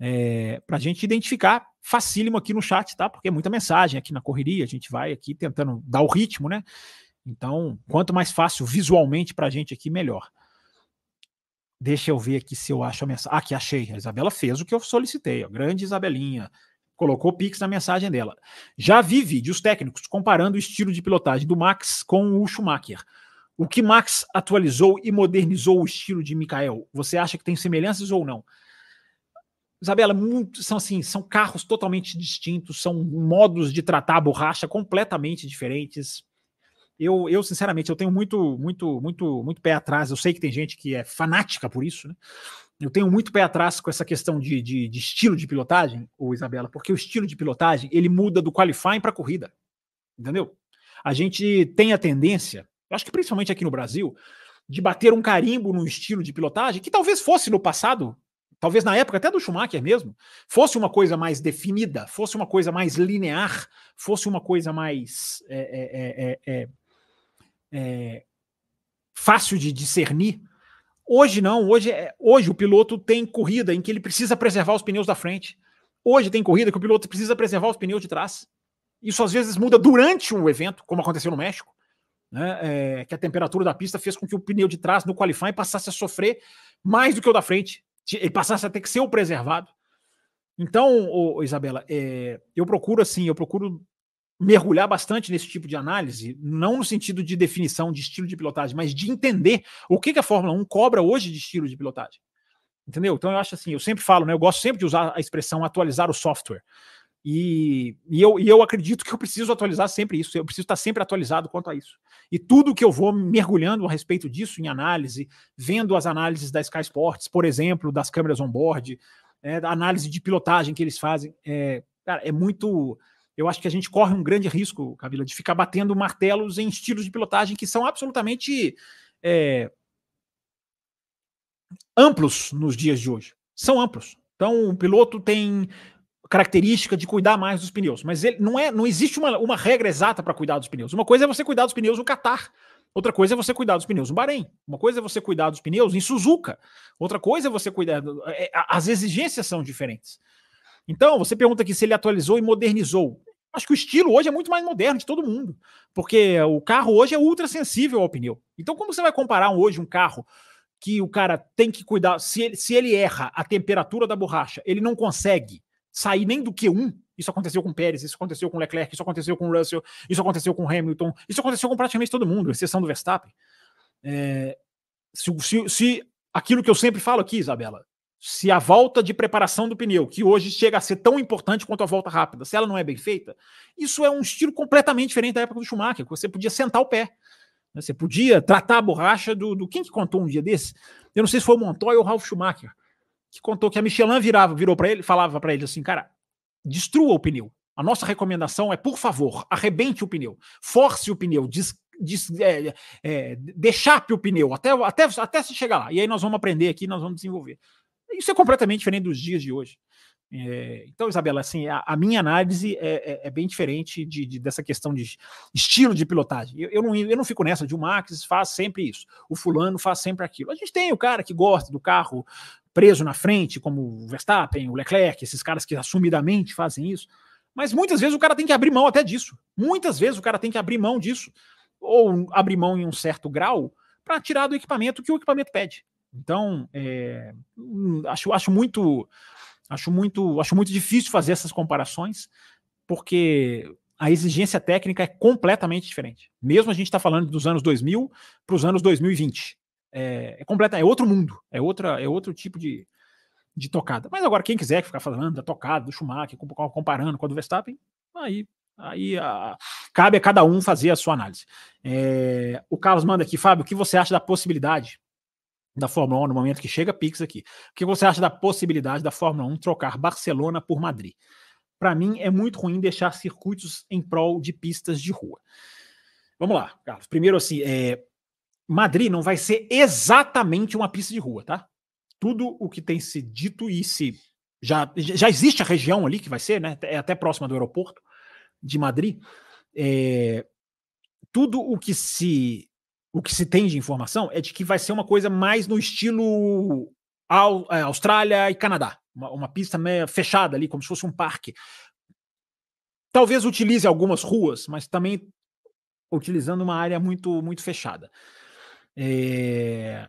é, para a gente identificar facílimo aqui no chat, tá? Porque é muita mensagem aqui na correria, a gente vai aqui tentando dar o ritmo, né? Então, quanto mais fácil visualmente para a gente aqui, melhor. Deixa eu ver aqui se eu acho a mensagem. Ah, aqui achei. A Isabela fez o que eu solicitei. Ó. Grande Isabelinha. Colocou Pix na mensagem dela. Já vi vídeos técnicos comparando o estilo de pilotagem do Max com o Schumacher. O que Max atualizou e modernizou o estilo de Mikael? Você acha que tem semelhanças ou não? Isabela, muito, são assim, são carros totalmente distintos, são modos de tratar a borracha completamente diferentes eu, eu sinceramente, eu tenho muito, muito, muito, muito pé atrás. Eu sei que tem gente que é fanática por isso, né? Eu tenho muito pé atrás com essa questão de, de, de estilo de pilotagem, ou Isabela, porque o estilo de pilotagem ele muda do qualifying para a corrida, entendeu? A gente tem a tendência, acho que principalmente aqui no Brasil, de bater um carimbo no estilo de pilotagem que talvez fosse no passado, talvez na época até do Schumacher mesmo, fosse uma coisa mais definida, fosse uma coisa mais linear, fosse uma coisa mais é, é é, fácil de discernir. Hoje não, hoje, é, hoje o piloto tem corrida em que ele precisa preservar os pneus da frente. Hoje tem corrida que o piloto precisa preservar os pneus de trás. Isso às vezes muda durante o evento, como aconteceu no México, né? É, que a temperatura da pista fez com que o pneu de trás no qualifying passasse a sofrer mais do que o da frente. Ele passasse a ter que ser o preservado. Então, ô, Isabela, é, eu procuro assim, eu procuro mergulhar bastante nesse tipo de análise, não no sentido de definição de estilo de pilotagem, mas de entender o que, que a Fórmula 1 cobra hoje de estilo de pilotagem. Entendeu? Então eu acho assim, eu sempre falo, né? Eu gosto sempre de usar a expressão atualizar o software. E, e, eu, e eu acredito que eu preciso atualizar sempre isso, eu preciso estar sempre atualizado quanto a isso. E tudo que eu vou mergulhando a respeito disso em análise, vendo as análises da Sky Sports, por exemplo, das câmeras on-board, é, da análise de pilotagem que eles fazem, é, cara, é muito eu acho que a gente corre um grande risco, Camila, de ficar batendo martelos em estilos de pilotagem que são absolutamente é, amplos nos dias de hoje. São amplos. Então, o piloto tem característica de cuidar mais dos pneus, mas ele não é, não existe uma, uma regra exata para cuidar dos pneus. Uma coisa é você cuidar dos pneus no Qatar, outra coisa é você cuidar dos pneus no Bahrein, uma coisa é você cuidar dos pneus em Suzuka, outra coisa é você cuidar. É, as exigências são diferentes. Então, você pergunta aqui se ele atualizou e modernizou. Acho que o estilo hoje é muito mais moderno de todo mundo, porque o carro hoje é ultra sensível ao pneu. Então, como você vai comparar hoje um carro que o cara tem que cuidar, se ele, se ele erra a temperatura da borracha, ele não consegue sair nem do Q1. Isso aconteceu com Pérez, isso aconteceu com Leclerc, isso aconteceu com Russell, isso aconteceu com Hamilton, isso aconteceu com praticamente todo mundo, exceção do Verstappen. É, se, se, se aquilo que eu sempre falo aqui, Isabela, se a volta de preparação do pneu, que hoje chega a ser tão importante quanto a volta rápida, se ela não é bem feita, isso é um estilo completamente diferente da época do Schumacher, que você podia sentar o pé. Né? Você podia tratar a borracha do, do. Quem que contou um dia desse? Eu não sei se foi o Montoya ou o Ralf Schumacher, que contou que a Michelin virava, virou para ele, falava para ele assim, cara, destrua o pneu. A nossa recomendação é, por favor, arrebente o pneu, force o pneu, des, des, é, é, deixape o pneu até, até, até se chegar lá. E aí nós vamos aprender aqui, nós vamos desenvolver. Isso é completamente diferente dos dias de hoje. É, então, Isabela, assim, a, a minha análise é, é, é bem diferente de, de, dessa questão de estilo de pilotagem. Eu, eu, não, eu não fico nessa de o Max faz sempre isso, o fulano faz sempre aquilo. A gente tem o cara que gosta do carro preso na frente, como o Verstappen, o Leclerc, esses caras que assumidamente fazem isso. Mas muitas vezes o cara tem que abrir mão até disso. Muitas vezes o cara tem que abrir mão disso, ou abrir mão em um certo grau, para tirar do equipamento que o equipamento pede. Então, é, acho, acho muito acho muito acho muito difícil fazer essas comparações, porque a exigência técnica é completamente diferente. Mesmo a gente está falando dos anos 2000 para os anos 2020. É, é, completa, é outro mundo, é, outra, é outro tipo de, de tocada. Mas agora, quem quiser ficar falando da tocada, do Schumacher, comparando com a do Verstappen, aí, aí a, cabe a cada um fazer a sua análise. É, o Carlos manda aqui, Fábio, o que você acha da possibilidade da Fórmula 1 no momento que chega Pix aqui? O que você acha da possibilidade da Fórmula 1 trocar Barcelona por Madrid? Para mim, é muito ruim deixar circuitos em prol de pistas de rua. Vamos lá, Carlos. Primeiro, assim, é, Madrid não vai ser exatamente uma pista de rua, tá? Tudo o que tem se dito e se já, já existe a região ali que vai ser, né? É até próxima do aeroporto de Madrid. É, tudo o que se o que se tem de informação é de que vai ser uma coisa mais no estilo é, Austrália e Canadá, uma, uma pista meio fechada ali, como se fosse um parque. Talvez utilize algumas ruas, mas também utilizando uma área muito muito fechada. É...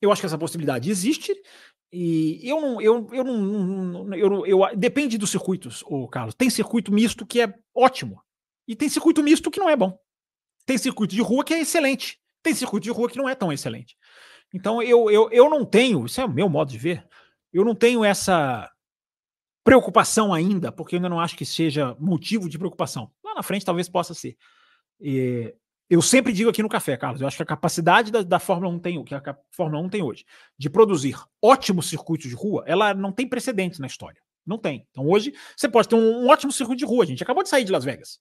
Eu acho que essa possibilidade existe. E eu não, eu, eu não, eu, eu, depende dos circuitos, o Carlos. Tem circuito misto que é ótimo e tem circuito misto que não é bom. Tem circuito de rua que é excelente, tem circuito de rua que não é tão excelente. Então eu, eu, eu não tenho, isso é o meu modo de ver, eu não tenho essa preocupação ainda, porque eu ainda não acho que seja motivo de preocupação. Lá na frente talvez possa ser. E, eu sempre digo aqui no café, Carlos, eu acho que a capacidade da, da Fórmula 1 tem, que a Fórmula 1 tem hoje, de produzir ótimos circuitos de rua, ela não tem precedentes na história. Não tem. Então hoje você pode ter um, um ótimo circuito de rua. A gente acabou de sair de Las Vegas.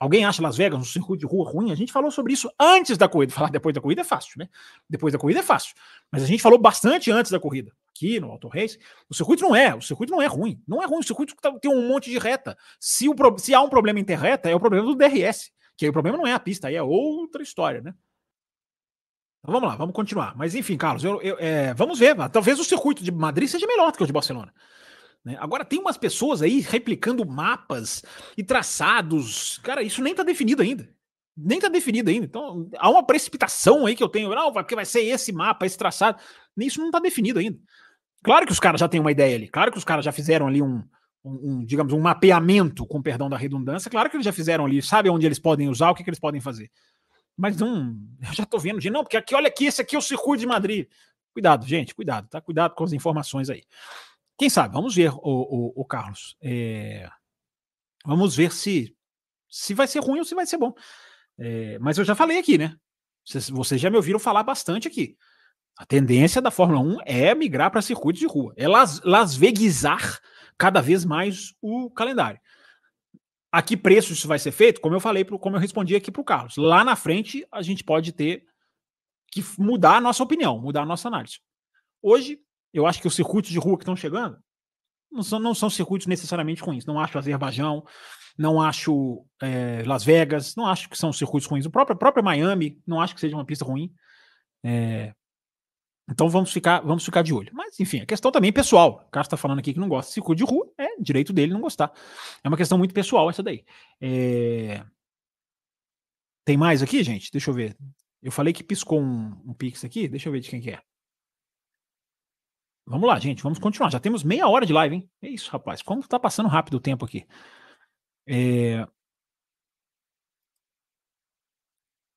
Alguém acha Las Vegas um circuito de rua ruim? A gente falou sobre isso antes da corrida. Falar depois da corrida é fácil, né? Depois da corrida é fácil. Mas a gente falou bastante antes da corrida. Aqui no Auto Race, o circuito não é, o circuito não é ruim. Não é ruim, o circuito tá, tem um monte de reta. Se, o, se há um problema em ter reta, é o problema do DRS. Que aí o problema não é a pista, aí é outra história, né? Então vamos lá, vamos continuar. Mas enfim, Carlos, eu, eu, é, vamos ver. Talvez o circuito de Madrid seja melhor do que o de Barcelona. Né? Agora tem umas pessoas aí replicando mapas e traçados. Cara, isso nem tá definido ainda. Nem tá definido ainda. Então há uma precipitação aí que eu tenho. Não, porque vai ser esse mapa, esse traçado. Isso não tá definido ainda. Claro que os caras já têm uma ideia ali. Claro que os caras já fizeram ali um, um, um, digamos, um mapeamento, com perdão da redundância. Claro que eles já fizeram ali, sabe onde eles podem usar, o que, que eles podem fazer. Mas não, eu já estou vendo de não, porque aqui, olha aqui, esse aqui é o circuito de Madrid. Cuidado, gente, cuidado, tá? Cuidado com as informações aí. Quem sabe? Vamos ver, o, o, o Carlos. É, vamos ver se, se vai ser ruim ou se vai ser bom. É, mas eu já falei aqui, né? Vocês, vocês já me ouviram falar bastante aqui. A tendência da Fórmula 1 é migrar para circuitos de rua, é las, cada vez mais o calendário. A que preço isso vai ser feito? Como eu falei, como eu respondi aqui para o Carlos. Lá na frente, a gente pode ter que mudar a nossa opinião, mudar a nossa análise. Hoje, eu acho que os circuitos de rua que estão chegando não são, não são circuitos necessariamente ruins. Não acho Azerbaijão, não acho é, Las Vegas, não acho que são circuitos ruins. O próprio, próprio Miami, não acho que seja uma pista ruim. É, então vamos ficar, vamos ficar de olho. Mas, enfim, a questão também pessoal. O cara está falando aqui que não gosta de circuito de rua, é direito dele não gostar. É uma questão muito pessoal essa daí. É... Tem mais aqui, gente? Deixa eu ver. Eu falei que piscou um, um pix aqui. Deixa eu ver de quem que é. Vamos lá, gente. Vamos continuar. Já temos meia hora de live, hein? É isso, rapaz. Como tá passando rápido o tempo aqui. É...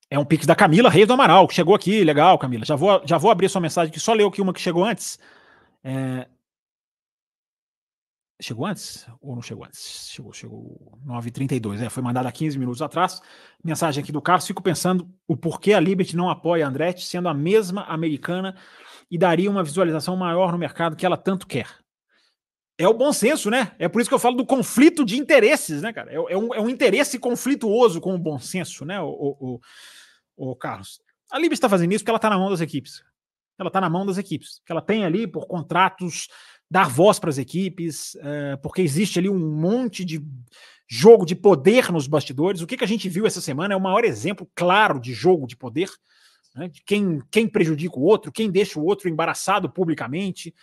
É um pix da Camila Reis do Amaral, que chegou aqui. Legal, Camila. Já vou, já vou abrir sua mensagem aqui. Só leu aqui uma que chegou antes. É... Chegou antes? Ou não chegou antes? Chegou, chegou 9h32. É, foi mandada há 15 minutos atrás. Mensagem aqui do Carlos. Fico pensando o porquê a Liberty não apoia a Andretti, sendo a mesma americana e daria uma visualização maior no mercado que ela tanto quer. É o bom senso, né? É por isso que eu falo do conflito de interesses, né, cara? É, é um, é um interesse conflituoso com o bom senso, né? O, o, o Carlos. A Libra está fazendo isso porque ela está na mão das equipes. Ela está na mão das equipes. Que ela tem ali por contratos dar voz para as equipes, é, porque existe ali um monte de jogo de poder nos bastidores. O que, que a gente viu essa semana é o maior exemplo claro de jogo de poder, né, de quem, quem prejudica o outro, quem deixa o outro embaraçado publicamente.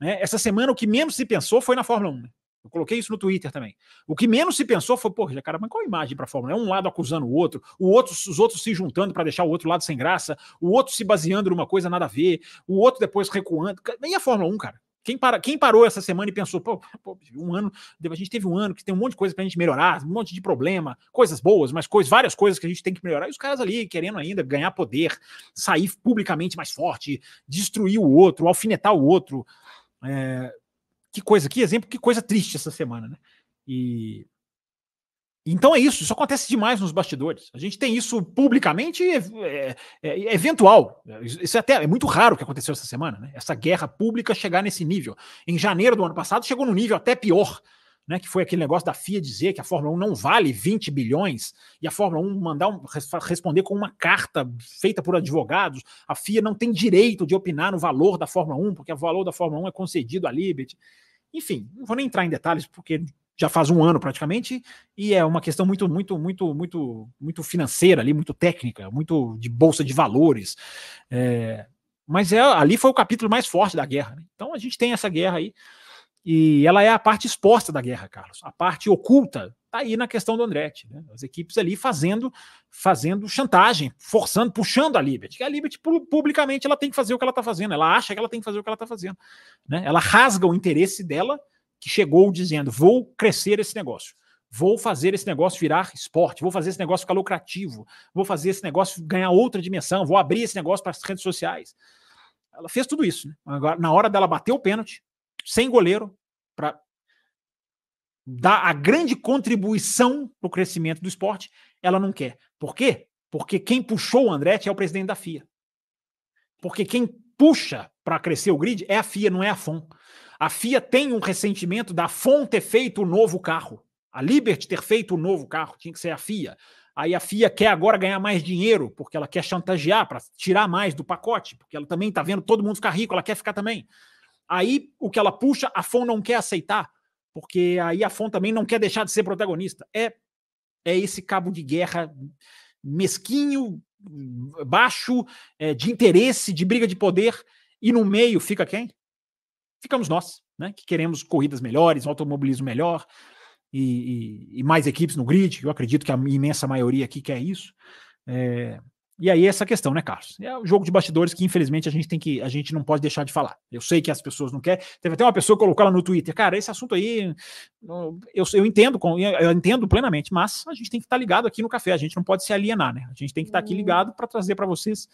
Né? Essa semana o que menos se pensou foi na Fórmula 1. Né? Eu coloquei isso no Twitter também. O que menos se pensou foi, pô, cara, mas qual a imagem para a Fórmula? É um lado acusando o outro, o outro os outros se juntando para deixar o outro lado sem graça, o outro se baseando numa coisa nada a ver, o outro depois recuando. E a Fórmula 1, cara? Quem, para, quem parou essa semana e pensou, pô, pô, um ano, a gente teve um ano que tem um monte de coisa pra gente melhorar, um monte de problema, coisas boas, mas coisas, várias coisas que a gente tem que melhorar, e os caras ali querendo ainda ganhar poder, sair publicamente mais forte, destruir o outro, alfinetar o outro. É, que coisa, que exemplo, que coisa triste essa semana, né? E então é isso, isso acontece demais nos bastidores. A gente tem isso publicamente é, é, é, eventual. Isso é até é muito raro que aconteceu essa semana, né? Essa guerra pública chegar nesse nível. Em janeiro do ano passado chegou no nível até pior, né? Que foi aquele negócio da FIA dizer que a Fórmula 1 não vale 20 bilhões e a Fórmula 1 mandar um, responder com uma carta feita por advogados. A FIA não tem direito de opinar no valor da Fórmula 1, porque o valor da Fórmula 1 é concedido à Liberty. Enfim, não vou nem entrar em detalhes, porque já faz um ano praticamente, e é uma questão muito, muito, muito, muito, muito financeira ali, muito técnica, muito de bolsa de valores. É, mas é, ali foi o capítulo mais forte da guerra. Né? Então a gente tem essa guerra aí, e ela é a parte exposta da guerra, Carlos. A parte oculta está aí na questão do Andretti. Né? As equipes ali fazendo, fazendo chantagem, forçando, puxando a Liberty. A Liberty, publicamente, ela tem que fazer o que ela está fazendo. Ela acha que ela tem que fazer o que ela está fazendo. Né? Ela rasga o interesse dela que chegou dizendo: vou crescer esse negócio, vou fazer esse negócio virar esporte, vou fazer esse negócio ficar lucrativo, vou fazer esse negócio ganhar outra dimensão, vou abrir esse negócio para as redes sociais. Ela fez tudo isso. Né? Agora, na hora dela bater o pênalti, sem goleiro, para dar a grande contribuição para o crescimento do esporte, ela não quer. Por quê? Porque quem puxou o Andretti é o presidente da FIA. Porque quem puxa para crescer o grid é a FIA, não é a FOM. A FIA tem um ressentimento da FON ter feito o novo carro. A Liberty ter feito o novo carro, tinha que ser a FIA. Aí a FIA quer agora ganhar mais dinheiro, porque ela quer chantagear para tirar mais do pacote, porque ela também está vendo todo mundo ficar rico, ela quer ficar também. Aí o que ela puxa, a FON não quer aceitar, porque aí a FON também não quer deixar de ser protagonista. É, é esse cabo de guerra mesquinho, baixo, é, de interesse, de briga de poder, e no meio fica quem? Ficamos nós, né, que queremos corridas melhores, um automobilismo melhor e, e, e, mais equipes no grid. Eu acredito que a imensa maioria aqui quer isso. É, e aí essa questão, né, Carlos? É o jogo de bastidores que infelizmente a gente tem que, a gente não pode deixar de falar. Eu sei que as pessoas não querem. Teve até uma pessoa que colocou lá no Twitter, cara, esse assunto aí, eu, eu entendo, eu entendo plenamente, mas a gente tem que estar ligado aqui no café. A gente não pode se alienar, né? A gente tem que estar aqui ligado para trazer para vocês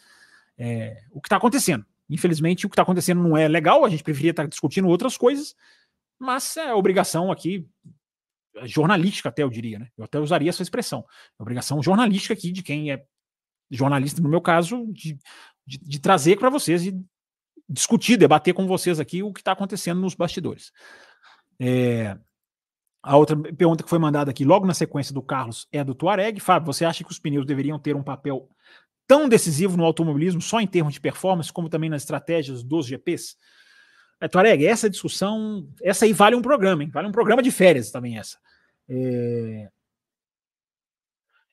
é, o que está acontecendo. Infelizmente, o que está acontecendo não é legal, a gente preferia estar tá discutindo outras coisas, mas é obrigação aqui, jornalística até eu diria, né? Eu até usaria essa expressão. É obrigação jornalística aqui de quem é jornalista, no meu caso, de, de, de trazer para vocês e discutir, debater com vocês aqui o que está acontecendo nos bastidores. É, a outra pergunta que foi mandada aqui logo na sequência do Carlos é do Tuareg. Fábio, você acha que os pneus deveriam ter um papel tão decisivo no automobilismo, só em termos de performance, como também nas estratégias dos GPs? É, Tuareg, essa discussão, essa aí vale um programa, hein? Vale um programa de férias também essa. É...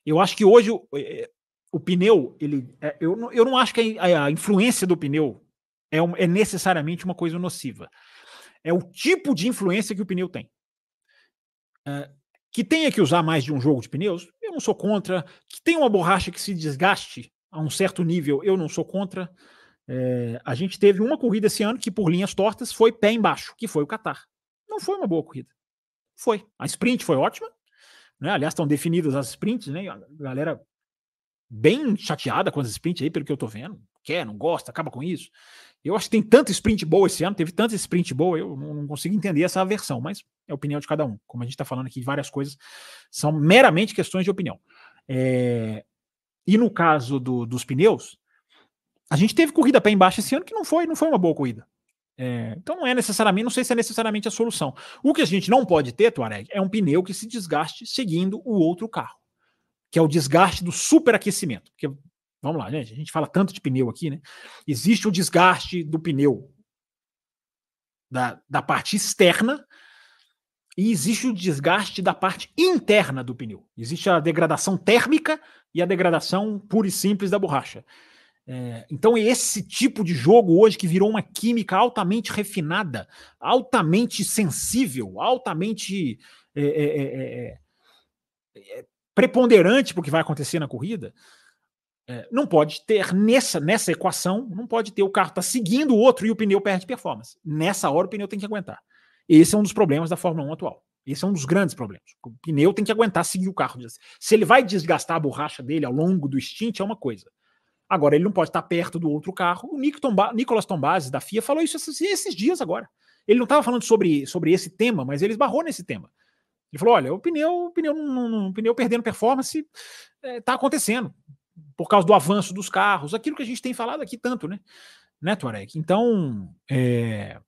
Eu acho que hoje o, é, o pneu, ele, é, eu, não, eu não acho que a, a influência do pneu é, um, é necessariamente uma coisa nociva. É o tipo de influência que o pneu tem. É, que tenha que usar mais de um jogo de pneus, eu não sou contra. Que tenha uma borracha que se desgaste a um certo nível, eu não sou contra. É, a gente teve uma corrida esse ano que, por linhas tortas, foi pé embaixo, que foi o Qatar. Não foi uma boa corrida. Foi. A sprint foi ótima. Né? Aliás, estão definidas as sprints, né? A galera bem chateada com as sprints aí, pelo que eu tô vendo. Quer, não gosta, acaba com isso. Eu acho que tem tanta sprint boa esse ano, teve tanta sprint boa, eu não, consigo entender essa versão, mas é a opinião de cada um. Como a gente está falando aqui, várias coisas são meramente questões de opinião. É, e no caso do, dos pneus, a gente teve corrida pé embaixo esse ano que não foi, não foi uma boa corrida. É, então não é necessariamente, não sei se é necessariamente a solução. O que a gente não pode ter, Tuareg, é um pneu que se desgaste seguindo o outro carro, que é o desgaste do superaquecimento. Porque, vamos lá, gente, a gente fala tanto de pneu aqui, né? Existe o desgaste do pneu da, da parte externa e existe o desgaste da parte interna do pneu. Existe a degradação térmica e a degradação pura e simples da borracha. É, então, esse tipo de jogo hoje que virou uma química altamente refinada, altamente sensível, altamente é, é, é, é, é preponderante para o que vai acontecer na corrida, não pode ter nessa, nessa equação, não pode ter o carro tá seguindo o outro e o pneu perde performance. Nessa hora o pneu tem que aguentar. Esse é um dos problemas da Fórmula 1 atual. Esse é um dos grandes problemas. O pneu tem que aguentar seguir o carro. Se ele vai desgastar a borracha dele ao longo do stint, é uma coisa. Agora, ele não pode estar perto do outro carro. O Nicolas Tombazes, da FIA, falou isso esses, esses dias agora. Ele não estava falando sobre, sobre esse tema, mas ele esbarrou nesse tema. Ele falou: olha, o pneu, o pneu, o pneu perdendo performance está é, tá acontecendo por causa do avanço dos carros, aquilo que a gente tem falado aqui tanto, né? Né, Tuareg? Então, é,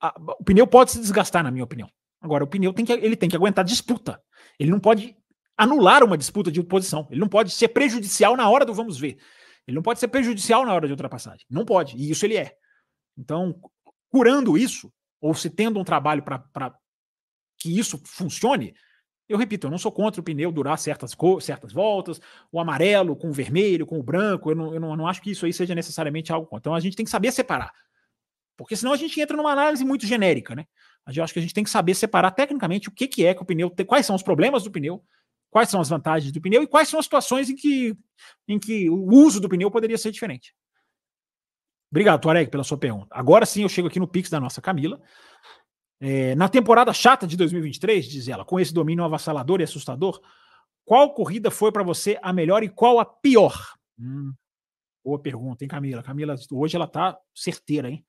a, o pneu pode se desgastar, na minha opinião. Agora, o pneu tem que, ele tem que aguentar disputa. Ele não pode anular uma disputa de posição. Ele não pode ser prejudicial na hora do vamos ver. Ele não pode ser prejudicial na hora de ultrapassagem. Não pode. E isso ele é. Então, curando isso, ou se tendo um trabalho para que isso funcione, eu repito, eu não sou contra o pneu durar certas, certas voltas, o amarelo com o vermelho, com o branco, eu não, eu não, não acho que isso aí seja necessariamente algo. Então a gente tem que saber separar. Porque senão a gente entra numa análise muito genérica, né? Eu acho que a gente tem que saber separar tecnicamente o que, que é que o pneu tem, quais são os problemas do pneu, quais são as vantagens do pneu e quais são as situações em que, em que o uso do pneu poderia ser diferente. Obrigado, Tuareg, pela sua pergunta. Agora sim eu chego aqui no Pix da nossa Camila. É, na temporada chata de 2023, diz ela, com esse domínio avassalador e assustador, qual corrida foi para você a melhor e qual a pior? Hum, boa pergunta, hein, Camila? Camila, hoje ela tá certeira, hein?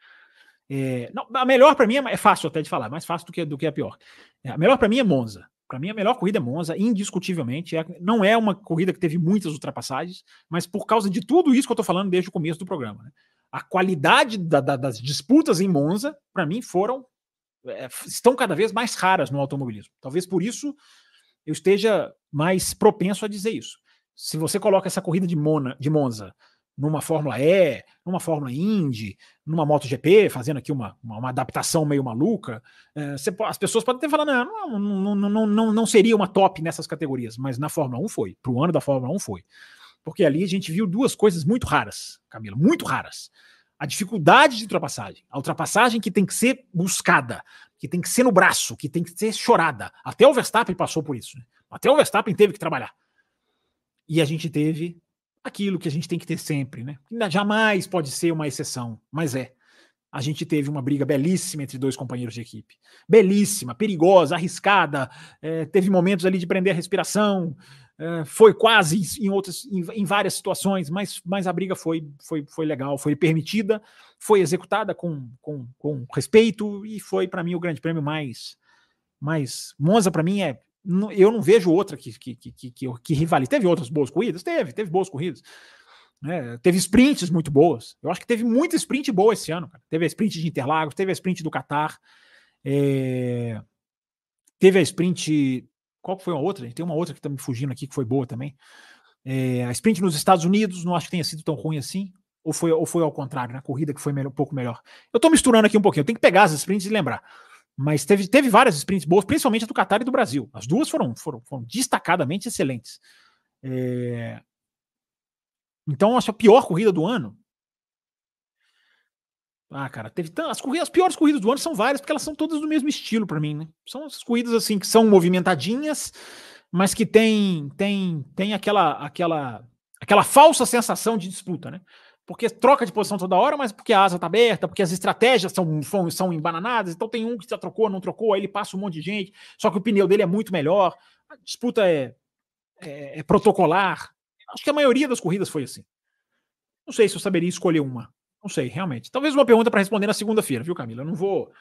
É, não, a melhor para mim é, é, fácil até de falar, mais fácil do que, do que a pior. É, a melhor para mim é Monza. Para mim, a melhor corrida é Monza, indiscutivelmente. É, não é uma corrida que teve muitas ultrapassagens, mas por causa de tudo isso que eu estou falando desde o começo do programa. Né? A qualidade da, da, das disputas em Monza, para mim, foram é, estão cada vez mais raras no automobilismo. Talvez por isso eu esteja mais propenso a dizer isso. Se você coloca essa corrida de, Mona, de Monza numa Fórmula E, numa Fórmula Indy, numa MotoGP, fazendo aqui uma, uma, uma adaptação meio maluca, é, você, as pessoas podem ter falado, não, não, não, não, não seria uma top nessas categorias, mas na Fórmula 1 foi, para o ano da Fórmula 1 foi. Porque ali a gente viu duas coisas muito raras, Camila, muito raras. A dificuldade de ultrapassagem, a ultrapassagem que tem que ser buscada, que tem que ser no braço, que tem que ser chorada. Até o Verstappen passou por isso. Né? Até o Verstappen teve que trabalhar. E a gente teve aquilo que a gente tem que ter sempre, né? Jamais pode ser uma exceção, mas é. A gente teve uma briga belíssima entre dois companheiros de equipe. Belíssima, perigosa, arriscada. É, teve momentos ali de prender a respiração. É, foi quase em outras, em, em, várias situações, mas, mas a briga foi, foi, foi legal, foi permitida, foi executada com, com, com respeito e foi para mim o grande prêmio mais, mais Monza para mim é eu não vejo outra que, que, que, que, que rivalize. Teve outras boas corridas? Teve, teve boas corridas. É, teve sprints muito boas. Eu acho que teve muita sprint boa esse ano. Cara. Teve a sprint de Interlagos, teve a sprint do Qatar, é, teve a sprint. Qual foi a outra? Tem uma outra que está me fugindo aqui que foi boa também. É, a sprint nos Estados Unidos, não acho que tenha sido tão ruim assim. Ou foi, ou foi ao contrário, na né? corrida que foi melhor, um pouco melhor. Eu estou misturando aqui um pouquinho, eu tenho que pegar as sprints e lembrar. Mas teve, teve várias sprints boas, principalmente a do Qatar e do Brasil. As duas foram, foram, foram destacadamente excelentes. É... Então, acho a pior corrida do ano. Ah, cara, teve as corridas, as piores corridas do ano são várias, porque elas são todas do mesmo estilo para mim, né? São as corridas assim que são movimentadinhas, mas que tem tem tem aquela aquela aquela falsa sensação de disputa, né? Porque troca de posição toda hora, mas porque a asa tá aberta, porque as estratégias são, são, são embananadas, então tem um que já trocou, não trocou, aí ele passa um monte de gente, só que o pneu dele é muito melhor, a disputa é, é, é protocolar. Acho que a maioria das corridas foi assim. Não sei se eu saberia escolher uma. Não sei, realmente. Talvez uma pergunta para responder na segunda-feira, viu, Camila? Eu não vou,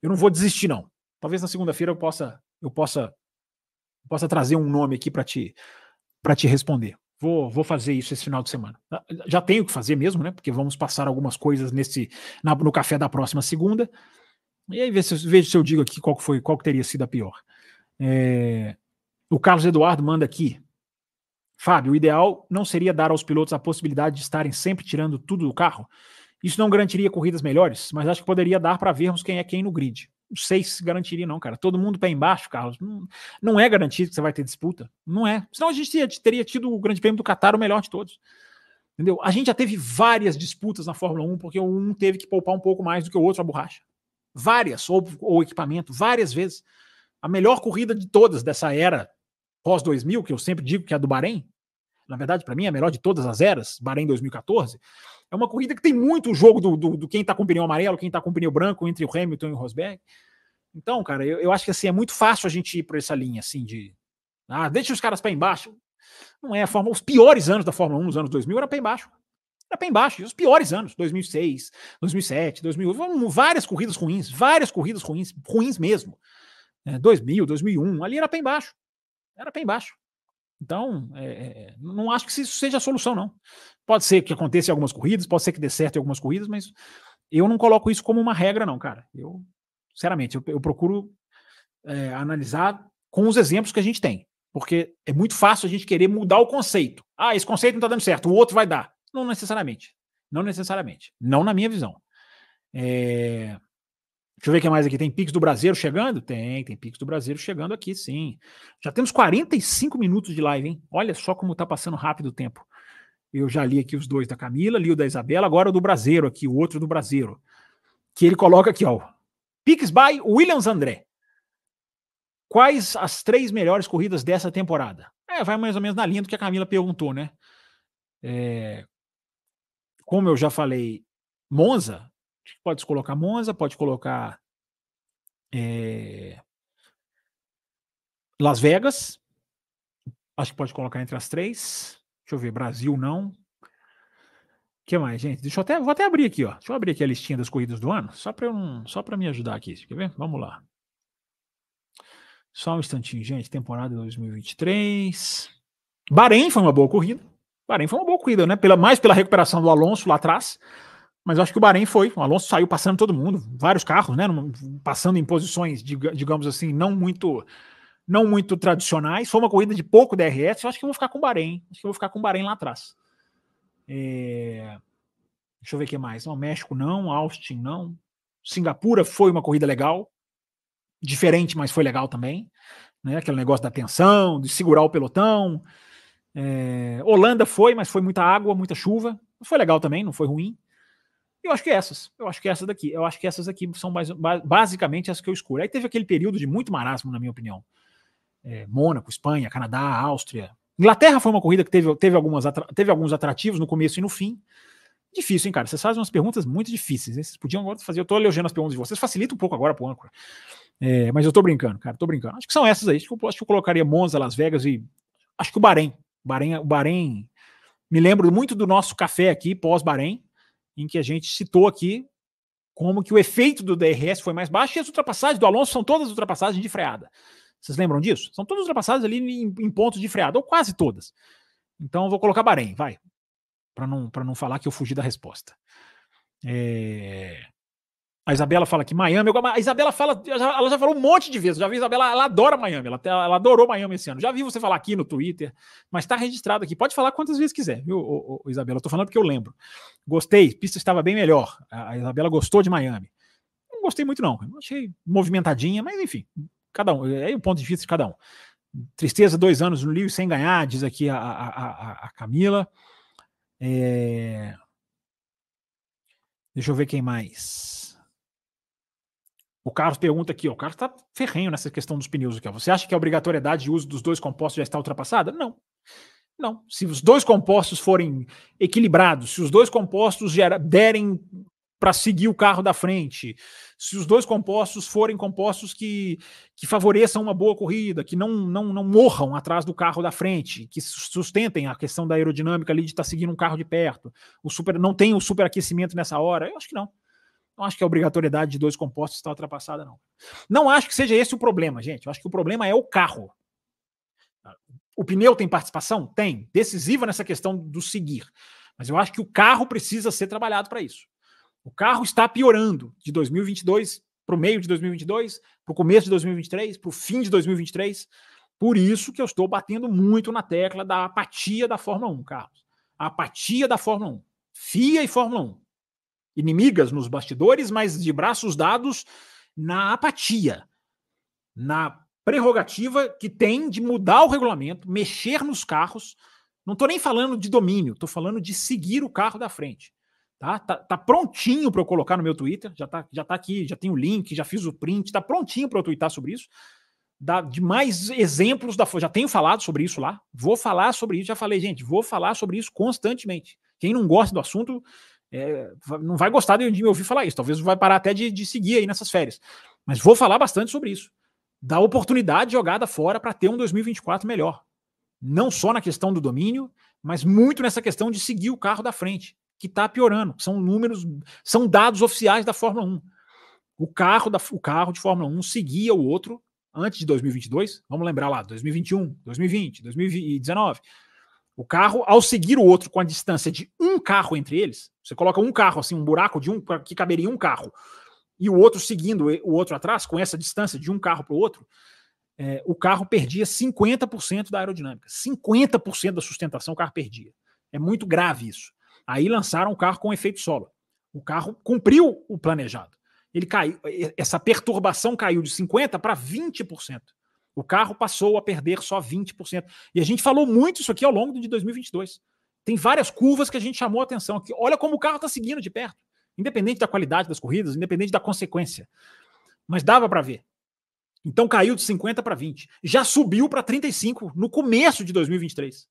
eu não vou desistir não. Talvez na segunda-feira eu possa, eu possa, possa trazer um nome aqui para te, para te responder. Vou, vou fazer isso esse final de semana. Ah, já tenho que fazer mesmo, né? Porque vamos passar algumas coisas nesse na, no café da próxima segunda. E aí vejo se, vejo se eu digo aqui qual foi, qual que teria sido a pior. É, o Carlos Eduardo manda aqui. Fábio, o ideal não seria dar aos pilotos a possibilidade de estarem sempre tirando tudo do carro? Isso não garantiria corridas melhores, mas acho que poderia dar para vermos quem é quem no grid sei se garantiria, não, cara. Todo mundo pé embaixo, Carlos. Não, não é garantido que você vai ter disputa. Não é. Senão a gente teria tido o Grande Prêmio do Qatar o melhor de todos. Entendeu? A gente já teve várias disputas na Fórmula 1, porque um teve que poupar um pouco mais do que o outro a borracha. Várias, ou o equipamento, várias vezes. A melhor corrida de todas dessa era pós-2000, que eu sempre digo que é a do Bahrein, na verdade, para mim, é a melhor de todas as eras, Bahrein 2014. É uma corrida que tem muito o jogo do, do, do quem está com pneu amarelo, quem está com pneu branco, entre o Hamilton e o Rosberg. Então, cara, eu, eu acho que assim, é muito fácil a gente ir por essa linha, assim, de. Ah, deixa os caras pé embaixo. Não é a Fórmula. Os piores anos da Fórmula 1 nos anos 2000 era pé embaixo. Era pé embaixo. E os piores anos, 2006, 2007, 2008, várias corridas ruins, várias corridas ruins, ruins mesmo. É, 2000, 2001, ali era pé embaixo. Era pé embaixo. Então, é, é, não acho que isso seja a solução, não. Pode ser que aconteça em algumas corridas, pode ser que dê certo em algumas corridas, mas eu não coloco isso como uma regra, não, cara. Eu Sinceramente, eu, eu procuro é, analisar com os exemplos que a gente tem. Porque é muito fácil a gente querer mudar o conceito. Ah, esse conceito não está dando certo, o outro vai dar. Não necessariamente. Não necessariamente. Não na minha visão. É... Deixa eu ver o que mais aqui. Tem Pix do Brasileiro chegando? Tem, tem Pix do Brasileiro chegando aqui, sim. Já temos 45 minutos de live, hein? Olha só como está passando rápido o tempo. Eu já li aqui os dois da Camila, li o da Isabela, agora o do Brasileiro aqui, o outro do Brasileiro. Que ele coloca aqui, ó. Pix by Williams André. Quais as três melhores corridas dessa temporada? É, vai mais ou menos na linha do que a Camila perguntou, né? É, como eu já falei, Monza, pode colocar Monza, pode colocar é, Las Vegas, acho que pode colocar entre as três. Deixa eu ver, Brasil não que mais, gente? Deixa eu até, vou até abrir aqui, ó. Deixa eu abrir aqui a listinha das corridas do ano, só para um, só para me ajudar aqui. Quer ver? Vamos lá. Só um instantinho, gente. Temporada 2023. Bahrein foi uma boa corrida. Bahrein foi uma boa corrida, né? Pela, mais pela recuperação do Alonso lá atrás. Mas eu acho que o Bahrein foi. O Alonso saiu passando todo mundo, vários carros, né? Passando em posições, digamos assim, não muito não muito tradicionais. Foi uma corrida de pouco DRS. Eu acho que eu vou ficar com o Bahrein. Acho que eu vou ficar com o Bahrein lá atrás. É... Deixa eu ver o que mais. Não, México não, Austin não. Singapura foi uma corrida legal. Diferente, mas foi legal também. Né? Aquele negócio da tensão, de segurar o pelotão. É... Holanda foi, mas foi muita água, muita chuva. Foi legal também, não foi ruim. Eu acho que é essas. Eu acho que é essas daqui. Eu acho que essas aqui são basicamente as que eu escolho. Aí teve aquele período de muito marasmo, na minha opinião. É, Mônaco, Espanha, Canadá, Áustria, Inglaterra foi uma corrida que teve, teve, algumas, teve alguns atrativos no começo e no fim. Difícil, hein, cara? Vocês fazem umas perguntas muito difíceis. Hein? Vocês podiam agora fazer. Eu tô elogiando as perguntas de vocês. Facilita um pouco agora pro âncora. É, mas eu tô brincando, cara. Tô brincando. Acho que são essas aí. Acho que, eu, acho que eu colocaria Monza, Las Vegas e. Acho que o Bahrein. Bahrein, o Bahrein. Me lembro muito do nosso café aqui, pós-Bahrein, em que a gente citou aqui como que o efeito do DRS foi mais baixo e as ultrapassagens do Alonso são todas ultrapassagens de freada. Vocês lembram disso? São todas ultrapassadas ali em, em pontos de freada, ou quase todas. Então eu vou colocar Bahrein, vai. Para não, não falar que eu fugi da resposta. É... A Isabela fala que Miami. A Isabela fala, ela já falou um monte de vezes. Já vi a Isabela, ela adora Miami. Ela, ela adorou Miami esse ano. Já vi você falar aqui no Twitter, mas está registrado aqui. Pode falar quantas vezes quiser, viu, ô, ô, Isabela? Estou falando porque eu lembro. Gostei, pista estava bem melhor. A Isabela gostou de Miami. Não gostei muito, não. Eu achei movimentadinha, mas enfim, Cada um, é o ponto de vista de cada um. Tristeza, dois anos no Lewis sem ganhar, diz aqui a, a, a, a Camila. É... Deixa eu ver quem mais. O Carlos pergunta aqui, ó, o Carlos está ferrenho nessa questão dos pneus aqui. Ó. Você acha que a obrigatoriedade de uso dos dois compostos já está ultrapassada? Não. Não. Se os dois compostos forem equilibrados, se os dois compostos derem para seguir o carro da frente, se os dois compostos forem compostos que, que favoreçam uma boa corrida, que não, não, não morram atrás do carro da frente, que sustentem a questão da aerodinâmica ali de estar tá seguindo um carro de perto, o super não tem o superaquecimento nessa hora, eu acho que não. Não acho que a obrigatoriedade de dois compostos está ultrapassada, não. Não acho que seja esse o problema, gente. Eu acho que o problema é o carro. O pneu tem participação? Tem. Decisiva nessa questão do seguir. Mas eu acho que o carro precisa ser trabalhado para isso. O carro está piorando de 2022 para o meio de 2022, para o começo de 2023, para o fim de 2023. Por isso que eu estou batendo muito na tecla da apatia da Fórmula 1, Carlos. A apatia da Fórmula 1. FIA e Fórmula 1. Inimigas nos bastidores, mas de braços dados na apatia. Na prerrogativa que tem de mudar o regulamento, mexer nos carros. Não estou nem falando de domínio, estou falando de seguir o carro da frente. Tá, tá, tá prontinho para eu colocar no meu Twitter. Já tá, já tá aqui, já tem o link, já fiz o print, tá prontinho para eu twittar sobre isso. da, de mais exemplos da Já tenho falado sobre isso lá. Vou falar sobre isso. Já falei, gente, vou falar sobre isso constantemente. Quem não gosta do assunto é, não vai gostar de, me ouvir falar isso. Talvez vai parar até de, de seguir aí nessas férias. Mas vou falar bastante sobre isso. Da oportunidade jogada fora para ter um 2024 melhor. Não só na questão do domínio, mas muito nessa questão de seguir o carro da frente, que está piorando. São números, são dados oficiais da Fórmula 1. O carro, da, o carro de Fórmula 1 seguia o outro antes de 2022. Vamos lembrar lá, 2021, 2020, 2019. O carro, ao seguir o outro com a distância de um carro entre eles, você coloca um carro, assim, um buraco de um que caberia um carro, e o outro seguindo o outro atrás, com essa distância de um carro para o outro, é, o carro perdia 50% da aerodinâmica. 50% da sustentação o carro perdia. É muito grave isso. Aí lançaram o carro com efeito solo. O carro cumpriu o planejado. Ele caiu, essa perturbação caiu de 50% para 20%. O carro passou a perder só 20%. E a gente falou muito isso aqui ao longo de 2022. Tem várias curvas que a gente chamou a atenção aqui. Olha como o carro está seguindo de perto, independente da qualidade das corridas, independente da consequência. Mas dava para ver. Então caiu de 50 para 20. Já subiu para 35 no começo de 2023.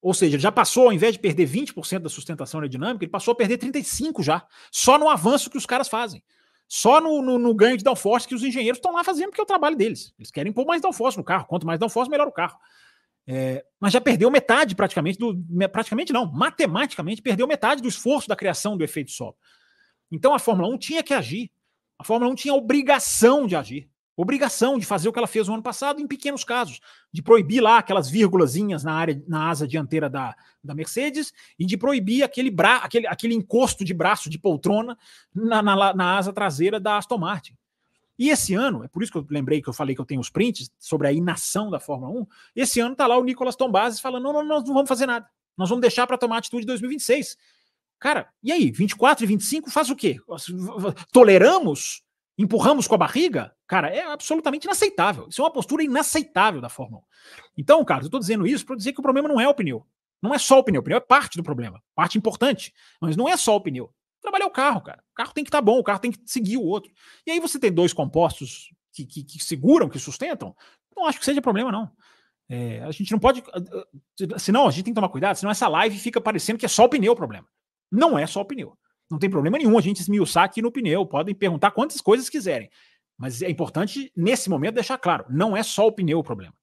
Ou seja, já passou, ao invés de perder 20% da sustentação aerodinâmica, ele passou a perder 35 já. Só no avanço que os caras fazem. Só no, no, no ganho de downforce que os engenheiros estão lá fazendo, porque é o trabalho deles. Eles querem pôr mais downforce no carro. Quanto mais downforce, melhor o carro. É, mas já perdeu metade praticamente do. Praticamente não, matematicamente perdeu metade do esforço da criação do efeito solo. Então a Fórmula 1 tinha que agir. A Fórmula 1 tinha a obrigação de agir. Obrigação de fazer o que ela fez no ano passado em pequenos casos, de proibir lá aquelas vírgulazinhas na área, na asa dianteira da, da Mercedes e de proibir aquele, bra, aquele, aquele encosto de braço de poltrona na, na, na asa traseira da Aston Martin. E esse ano, é por isso que eu lembrei que eu falei que eu tenho os prints sobre a inação da Fórmula 1. Esse ano tá lá o Nicolas Tombazes falando: não, não, nós não vamos fazer nada. Nós vamos deixar para tomar atitude em 2026. Cara, e aí? 24 e 25 faz o quê? Toleramos? Empurramos com a barriga? Cara, é absolutamente inaceitável. Isso é uma postura inaceitável da Fórmula 1. Então, cara, eu estou dizendo isso para dizer que o problema não é o pneu. Não é só o pneu. O pneu é parte do problema, parte importante. Mas não é só o pneu. Trabalhar o carro, cara. O carro tem que estar tá bom, o carro tem que seguir o outro. E aí você tem dois compostos que, que, que seguram, que sustentam. Não acho que seja problema, não. É, a gente não pode. Ah, ah, senão, a gente tem que tomar cuidado, senão essa live fica parecendo que é só o pneu o problema. Não é só o pneu. Não tem problema nenhum a gente esmiuçar aqui no pneu. Podem perguntar quantas coisas quiserem. Mas é importante, nesse momento, deixar claro: não é só o pneu o problema.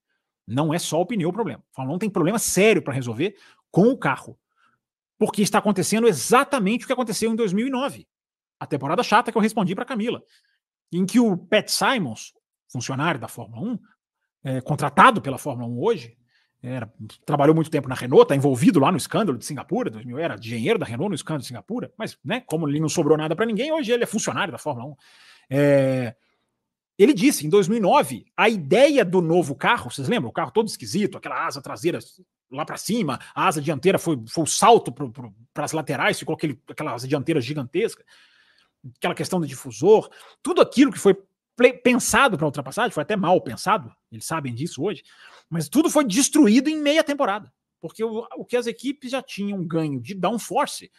Não é só o pneu o problema. Não tem problema sério para resolver com o carro. Porque está acontecendo exatamente o que aconteceu em 2009. A temporada chata que eu respondi para Camila. Em que o Pat Simons, funcionário da Fórmula 1, é, contratado pela Fórmula 1 hoje, era, trabalhou muito tempo na Renault, está envolvido lá no escândalo de Singapura, 2000, era engenheiro da Renault no escândalo de Singapura, mas né, como ele não sobrou nada para ninguém, hoje ele é funcionário da Fórmula 1. É, ele disse em 2009 a ideia do novo carro, vocês lembram? O carro todo esquisito, aquela asa traseira lá para cima, a asa dianteira foi, foi o salto para as laterais, ficou aquele, aquela asa dianteira gigantesca, aquela questão do difusor, tudo aquilo que foi pensado para ultrapassagem, foi até mal pensado, eles sabem disso hoje, mas tudo foi destruído em meia temporada, porque o, o que as equipes já tinham ganho de downforce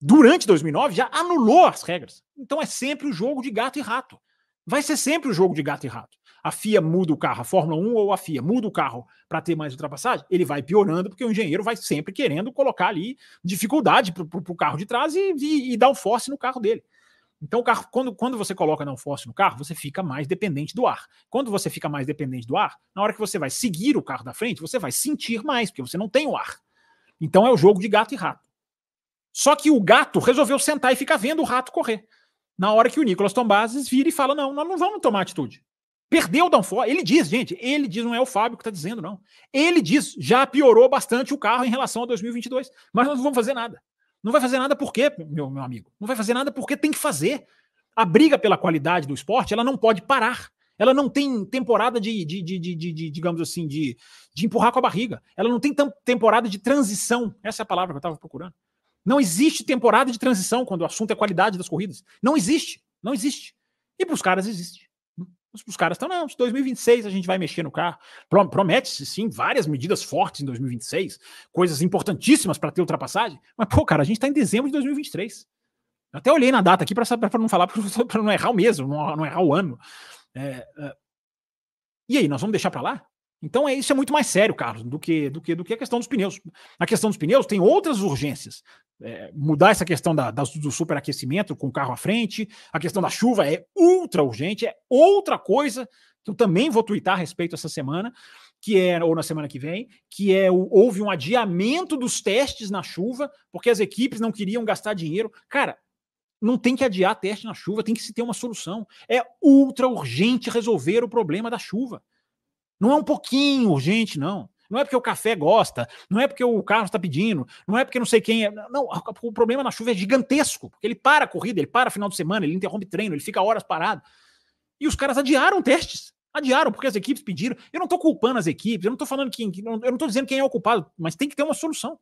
durante 2009 já anulou as regras. Então é sempre o jogo de gato e rato vai ser sempre o jogo de gato e rato. A FIA muda o carro, a Fórmula 1 ou a FIA muda o carro para ter mais ultrapassagem, ele vai piorando, porque o engenheiro vai sempre querendo colocar ali dificuldade para o carro de trás e, e, e dar o force no carro dele. Então, carro, quando, quando você coloca não force no carro, você fica mais dependente do ar. Quando você fica mais dependente do ar, na hora que você vai seguir o carro da frente, você vai sentir mais, porque você não tem o ar. Então é o jogo de gato e rato. Só que o gato resolveu sentar e ficar vendo o rato correr na hora que o Nicolas Tombazes vira e fala: não, nós não vamos tomar atitude. Perdeu o downforce. Ele diz, gente, ele diz, não é o Fábio que está dizendo, não. Ele diz, já piorou bastante o carro em relação a 2022, mas nós não vamos fazer nada. Não vai fazer nada por quê, meu, meu amigo? Não vai fazer nada porque tem que fazer. A briga pela qualidade do esporte, ela não pode parar. Ela não tem temporada de, de, de, de, de digamos assim, de, de empurrar com a barriga. Ela não tem temporada de transição. Essa é a palavra que eu estava procurando. Não existe temporada de transição quando o assunto é qualidade das corridas. Não existe. Não existe. E para os caras existe. Os caras estão, não, 2026 a gente vai mexer no carro. Promete-se, sim, várias medidas fortes em 2026, coisas importantíssimas para ter ultrapassagem. Mas, pô, cara, a gente está em dezembro de 2023. Eu até olhei na data aqui para não falar, para não errar o mesmo, não, não errar o ano. É, é, E aí, nós vamos deixar para lá? Então é isso é muito mais sério, Carlos, do que, do que, do que a questão dos pneus. A questão dos pneus tem outras urgências. É, mudar essa questão da, da, do superaquecimento com o carro à frente, a questão da chuva é ultra urgente, é outra coisa que eu também vou twittar a respeito essa semana, que é, ou na semana que vem, que é o, houve um adiamento dos testes na chuva, porque as equipes não queriam gastar dinheiro. Cara, não tem que adiar teste na chuva, tem que se ter uma solução. É ultra urgente resolver o problema da chuva. Não é um pouquinho urgente, não. Não é porque o café gosta, não é porque o carro está pedindo, não é porque não sei quem é. Não, o problema na chuva é gigantesco, porque ele para a corrida, ele para final de semana, ele interrompe treino, ele fica horas parado. E os caras adiaram testes. Adiaram, porque as equipes pediram. Eu não estou culpando as equipes, eu não estou falando quem. Eu não estou dizendo quem é o culpado, mas tem que ter uma solução.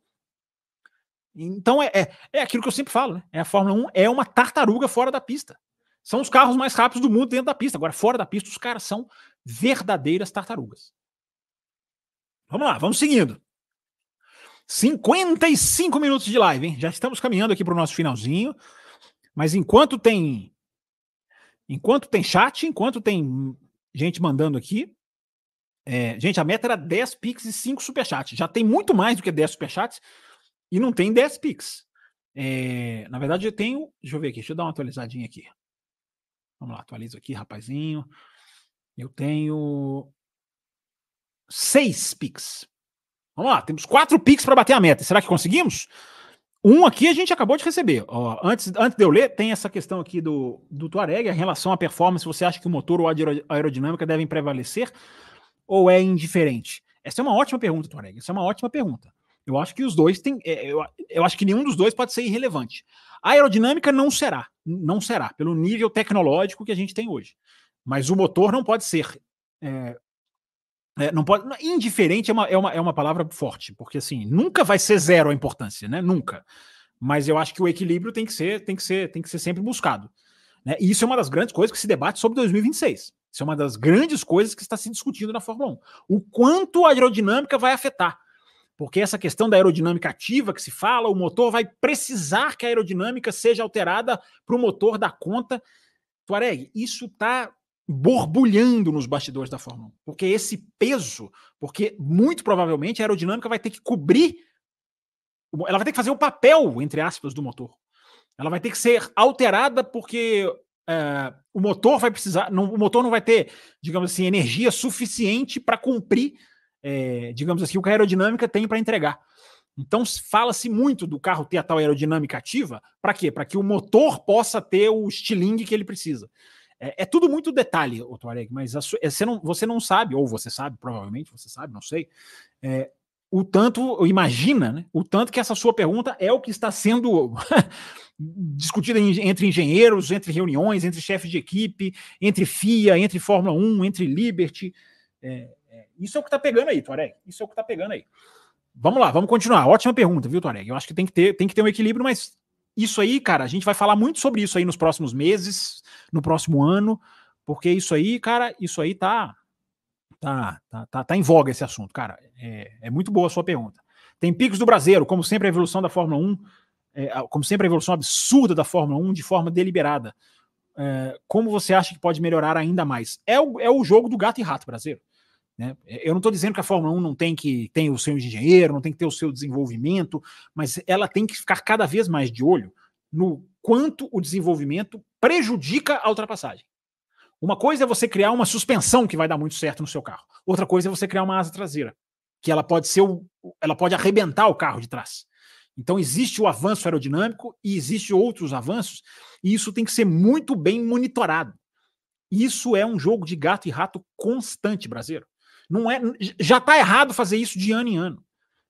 Então é, é, é aquilo que eu sempre falo, né? É a Fórmula 1 é uma tartaruga fora da pista. São os carros mais rápidos do mundo dentro da pista. Agora, fora da pista, os caras são verdadeiras tartarugas. Vamos lá, vamos seguindo. 55 minutos de live, hein? Já estamos caminhando aqui para o nosso finalzinho. Mas enquanto tem. Enquanto tem chat, enquanto tem gente mandando aqui. É, gente, a meta era 10 Pix e 5 Superchats. Já tem muito mais do que 10 Superchats e não tem 10 Pix. É, na verdade, eu tenho. Deixa eu ver aqui, deixa eu dar uma atualizadinha aqui. Vamos lá, atualizo aqui, rapazinho. Eu tenho seis Pix. Vamos lá, temos quatro Pix para bater a meta. Será que conseguimos? Um aqui a gente acabou de receber. Ó, antes, antes de eu ler, tem essa questão aqui do, do Tuareg, em relação à performance. Você acha que o motor ou a aerodinâmica devem prevalecer ou é indiferente? Essa é uma ótima pergunta, Tuareg. Essa é uma ótima pergunta. Eu acho que os dois têm. É, eu, eu acho que nenhum dos dois pode ser irrelevante. A aerodinâmica não será. Não será, pelo nível tecnológico que a gente tem hoje. Mas o motor não pode ser. É, é, não pode. Indiferente é uma, é, uma, é uma palavra forte, porque assim, nunca vai ser zero a importância, né? Nunca. Mas eu acho que o equilíbrio tem que ser, tem que ser, tem que ser sempre buscado. Né? E isso é uma das grandes coisas que se debate sobre 2026. Isso é uma das grandes coisas que está se discutindo na Fórmula 1. O quanto a aerodinâmica vai afetar. Porque essa questão da aerodinâmica ativa que se fala, o motor vai precisar que a aerodinâmica seja alterada para o motor dar conta. Tuareg, isso está borbulhando nos bastidores da Fórmula 1. Porque esse peso, porque muito provavelmente a aerodinâmica vai ter que cobrir, ela vai ter que fazer o papel, entre aspas, do motor. Ela vai ter que ser alterada porque é, o motor vai precisar, não, o motor não vai ter, digamos assim, energia suficiente para cumprir, é, digamos assim, o que a aerodinâmica tem para entregar. Então fala-se muito do carro ter a tal aerodinâmica ativa, para quê? Para que o motor possa ter o estilingue que ele precisa. É, é, tudo muito detalhe, o Tuareg, mas sua, é, você, não, você não sabe, ou você sabe, provavelmente você sabe, não sei, é, o tanto, imagina, né, o tanto que essa sua pergunta é o que está sendo discutida entre engenheiros, entre reuniões, entre chefes de equipe, entre FIA, entre Fórmula 1, entre Liberty. É, é, isso é o que está pegando aí, Tuareg. Isso é o que está pegando aí. Vamos lá, vamos continuar. Ótima pergunta, viu, Tuareg? Eu acho que tem que ter, tem que ter um equilíbrio, mas isso aí, cara, a gente vai falar muito sobre isso aí nos próximos meses, no próximo ano, porque isso aí, cara, isso aí tá tá tá, tá, tá em voga esse assunto, cara. É, é muito boa a sua pergunta. Tem picos do Brasileiro, como sempre a evolução da Fórmula 1, é, como sempre a evolução absurda da Fórmula 1 de forma deliberada. É, como você acha que pode melhorar ainda mais? É o, é o jogo do gato e rato brasileiro. Né? Eu não estou dizendo que a Fórmula 1 não tem que ter o seu engenheiro, não tem que ter o seu desenvolvimento, mas ela tem que ficar cada vez mais de olho no quanto o desenvolvimento prejudica a ultrapassagem. Uma coisa é você criar uma suspensão que vai dar muito certo no seu carro. Outra coisa é você criar uma asa traseira, que ela pode ser o, ela pode arrebentar o carro de trás. Então existe o avanço aerodinâmico e existe outros avanços, e isso tem que ser muito bem monitorado. Isso é um jogo de gato e rato constante, brasileiro. Não é, já está errado fazer isso de ano em ano.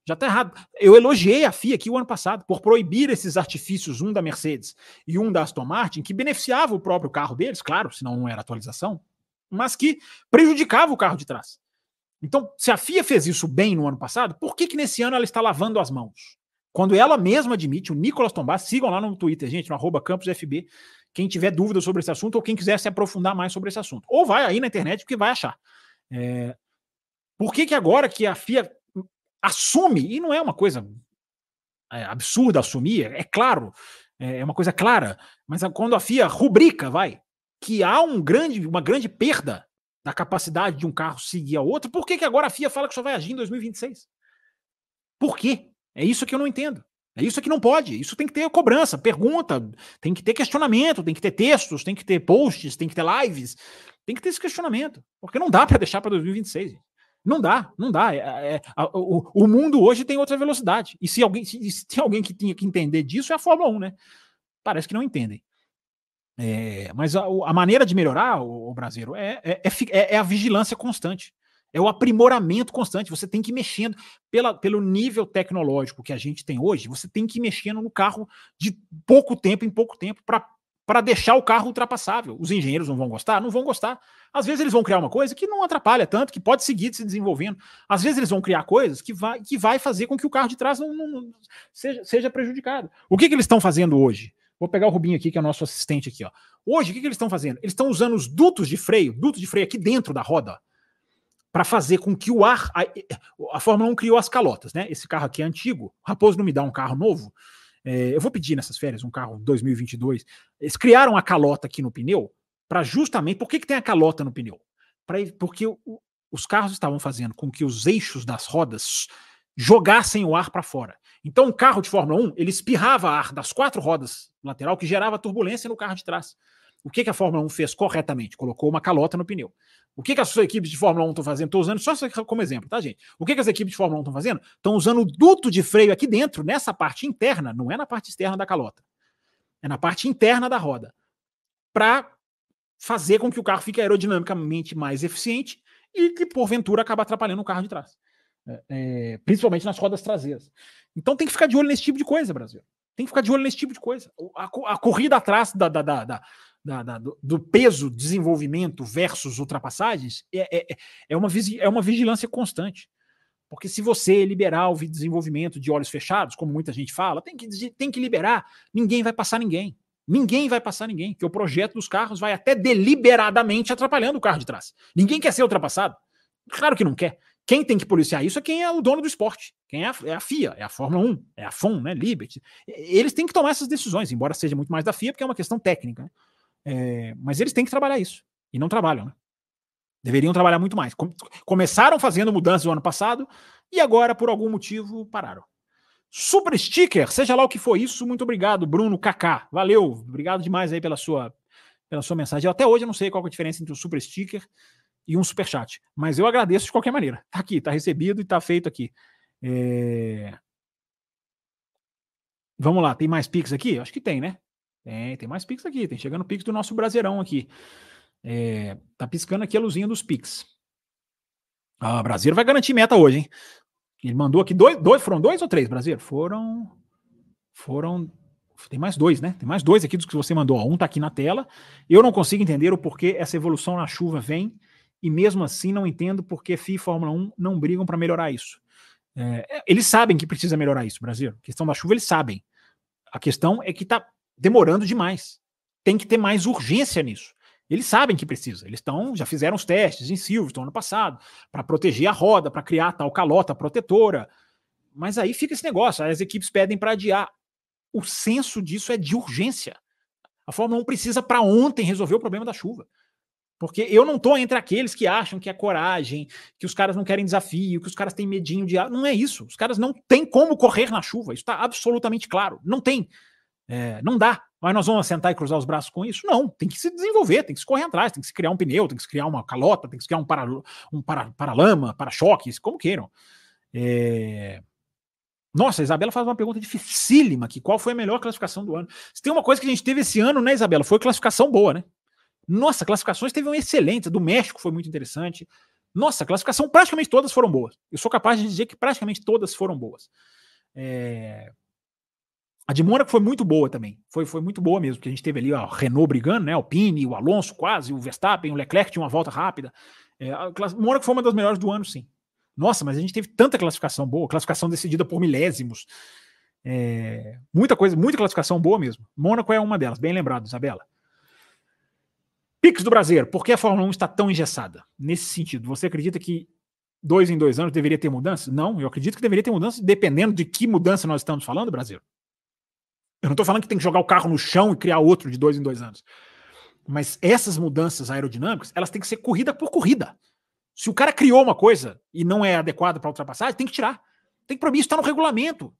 Já está errado. Eu elogiei a FIA aqui o ano passado por proibir esses artifícios, um da Mercedes e um da Aston Martin, que beneficiava o próprio carro deles, claro, senão não era atualização, mas que prejudicava o carro de trás. Então, se a FIA fez isso bem no ano passado, por que, que nesse ano ela está lavando as mãos? Quando ela mesma admite, o Nicolas Tombás, sigam lá no Twitter, gente, no arroba campusfb, quem tiver dúvida sobre esse assunto ou quem quiser se aprofundar mais sobre esse assunto. Ou vai aí na internet porque vai achar. É, por que, que agora que a FIA assume, e não é uma coisa é, absurda assumir, é claro, é, é uma coisa clara, mas quando a FIA rubrica, vai, que há um grande, uma grande perda da capacidade de um carro seguir a outro, por que, que agora a FIA fala que só vai agir em 2026? Por quê? É isso que eu não entendo. É isso que não pode. Isso tem que ter cobrança, pergunta, tem que ter questionamento, tem que ter textos, tem que ter posts, tem que ter lives, tem que ter esse questionamento. Porque não dá para deixar para 2026. Não dá, não dá. É, é, a, o, o, mundo hoje tem outra velocidade. E se alguém, se, se tem alguém que tinha que entender disso, é a Fórmula 1, né? Parece que não entendem. É, mas a, a, maneira de melhorar o, o brasileiro é, é, é, é a vigilância constante. É o aprimoramento constante. Você tem que ir mexendo pela, pelo nível tecnológico que a gente tem hoje. Você tem que ir mexendo no carro de pouco tempo em pouco tempo para deixar o carro ultrapassável. Os engenheiros não vão gostar? Não vão gostar. Às vezes eles vão criar uma coisa que não atrapalha tanto, que pode seguir se desenvolvendo. Às vezes eles vão criar coisas que vai, que vai fazer com que o carro de trás não, não, não seja, seja prejudicado. O que, que eles estão fazendo hoje? Vou pegar o Rubinho aqui, que é o nosso assistente aqui. Ó. Hoje, o que, que eles estão fazendo? Eles estão usando os dutos de freio, dutos de freio aqui dentro da roda para fazer com que o ar. A, a, Fórmula 1 criou as calotas, né? Esse carro aqui é antigo. O Raposo não me dá um carro novo. É, eu vou pedir nessas férias um carro 2022. Eles criaram a calota aqui no pneu para justamente. Por que, que tem a calota no pneu? Pra, porque o, os carros estavam fazendo com que os eixos das rodas jogassem o ar para fora. Então, o carro de Fórmula 1 ele espirrava ar das quatro rodas lateral que gerava turbulência no carro de trás. O que, que a Fórmula 1 fez corretamente? Colocou uma calota no pneu. O que, que as suas equipes de Fórmula 1 estão fazendo? Estou usando só como exemplo, tá, gente? O que, que as equipes de Fórmula 1 estão fazendo? Estão usando o duto de freio aqui dentro, nessa parte interna, não é na parte externa da calota. É na parte interna da roda. Para fazer com que o carro fique aerodinamicamente mais eficiente e que, porventura, acaba atrapalhando o carro de trás. É, é, principalmente nas rodas traseiras. Então tem que ficar de olho nesse tipo de coisa, Brasil. Tem que ficar de olho nesse tipo de coisa. A, a corrida atrás da, da, da, da da, do peso desenvolvimento versus ultrapassagens é, é, é, uma, é uma vigilância constante. Porque se você liberar o desenvolvimento de olhos fechados, como muita gente fala, tem que, tem que liberar, ninguém vai passar ninguém. Ninguém vai passar ninguém, porque o projeto dos carros vai até deliberadamente atrapalhando o carro de trás. Ninguém quer ser ultrapassado. Claro que não quer. Quem tem que policiar isso é quem é o dono do esporte. Quem é a, é a FIA, é a Fórmula 1, é a FOM, né? Liberty. Eles têm que tomar essas decisões, embora seja muito mais da FIA, porque é uma questão técnica. Né? É, mas eles têm que trabalhar isso. E não trabalham, né? Deveriam trabalhar muito mais. começaram fazendo mudanças no ano passado e agora, por algum motivo, pararam. Super sticker, seja lá o que for isso, muito obrigado, Bruno Kaká. Valeu, obrigado demais aí pela sua, pela sua mensagem. Até hoje eu não sei qual é a diferença entre um super sticker e um super chat, mas eu agradeço de qualquer maneira. Tá aqui, tá recebido e tá feito aqui. É... Vamos lá, tem mais Pix aqui? Acho que tem, né? Tem, tem mais Pix aqui, tem chegando Pix do nosso Brasileirão aqui. É, tá piscando aqui a luzinha dos Pix. Ah, Brasileiro vai garantir meta hoje, hein? Ele mandou aqui dois, dois foram dois ou três, Brasileiro? Foram. Foram. Tem mais dois, né? Tem mais dois aqui dos que você mandou. Um tá aqui na tela. Eu não consigo entender o porquê essa evolução na chuva vem, e mesmo assim não entendo porque FI e Fórmula 1 não brigam para melhorar isso. É, eles sabem que precisa melhorar isso, Brasil. A questão da chuva, eles sabem. A questão é que tá demorando demais. Tem que ter mais urgência nisso. Eles sabem que precisa. Eles estão, já fizeram os testes em Silverstone ano passado, para proteger a roda, para criar tal calota protetora. Mas aí fica esse negócio, as equipes pedem para adiar. O senso disso é de urgência. A Fórmula 1 precisa para ontem resolver o problema da chuva. Porque eu não estou entre aqueles que acham que é coragem, que os caras não querem desafio, que os caras têm medinho de. Não é isso. Os caras não têm como correr na chuva. Isso está absolutamente claro. Não tem. É, não dá. Mas nós vamos sentar e cruzar os braços com isso? Não, tem que se desenvolver, tem que se correr atrás, tem que se criar um pneu, tem que se criar uma calota, tem que se criar um, para, um para, para-lama, para-choques, como queiram. É... Nossa, a Isabela faz uma pergunta dificílima aqui. Qual foi a melhor classificação do ano? Se tem uma coisa que a gente teve esse ano, né, Isabela? Foi classificação boa, né? Nossa, classificações teve um excelente. Do México foi muito interessante. Nossa, classificação praticamente todas foram boas. Eu sou capaz de dizer que praticamente todas foram boas. É... A de Mônaco foi muito boa também. Foi, foi muito boa mesmo, porque a gente teve ali ó, Renault brigando, né? O Pini, o Alonso quase, o Verstappen, o Leclerc tinha uma volta rápida. É, a Mônaco foi uma das melhores do ano, sim. Nossa, mas a gente teve tanta classificação boa, classificação decidida por milésimos. É, muita coisa, muita classificação boa mesmo. Mônaco é uma delas, bem lembrado, Isabela. Pix do Brasileiro, por que a Fórmula 1 está tão engessada? Nesse sentido, você acredita que dois em dois anos deveria ter mudança? Não, eu acredito que deveria ter mudança, dependendo de que mudança nós estamos falando, Brasil. Eu não estou falando que tem que jogar o carro no chão e criar outro de dois em dois anos. Mas essas mudanças aerodinâmicas, elas têm que ser corrida por corrida. Se o cara criou uma coisa e não é adequada para ultrapassagem, tem que tirar. Tem que proibir, isso está no regulamento.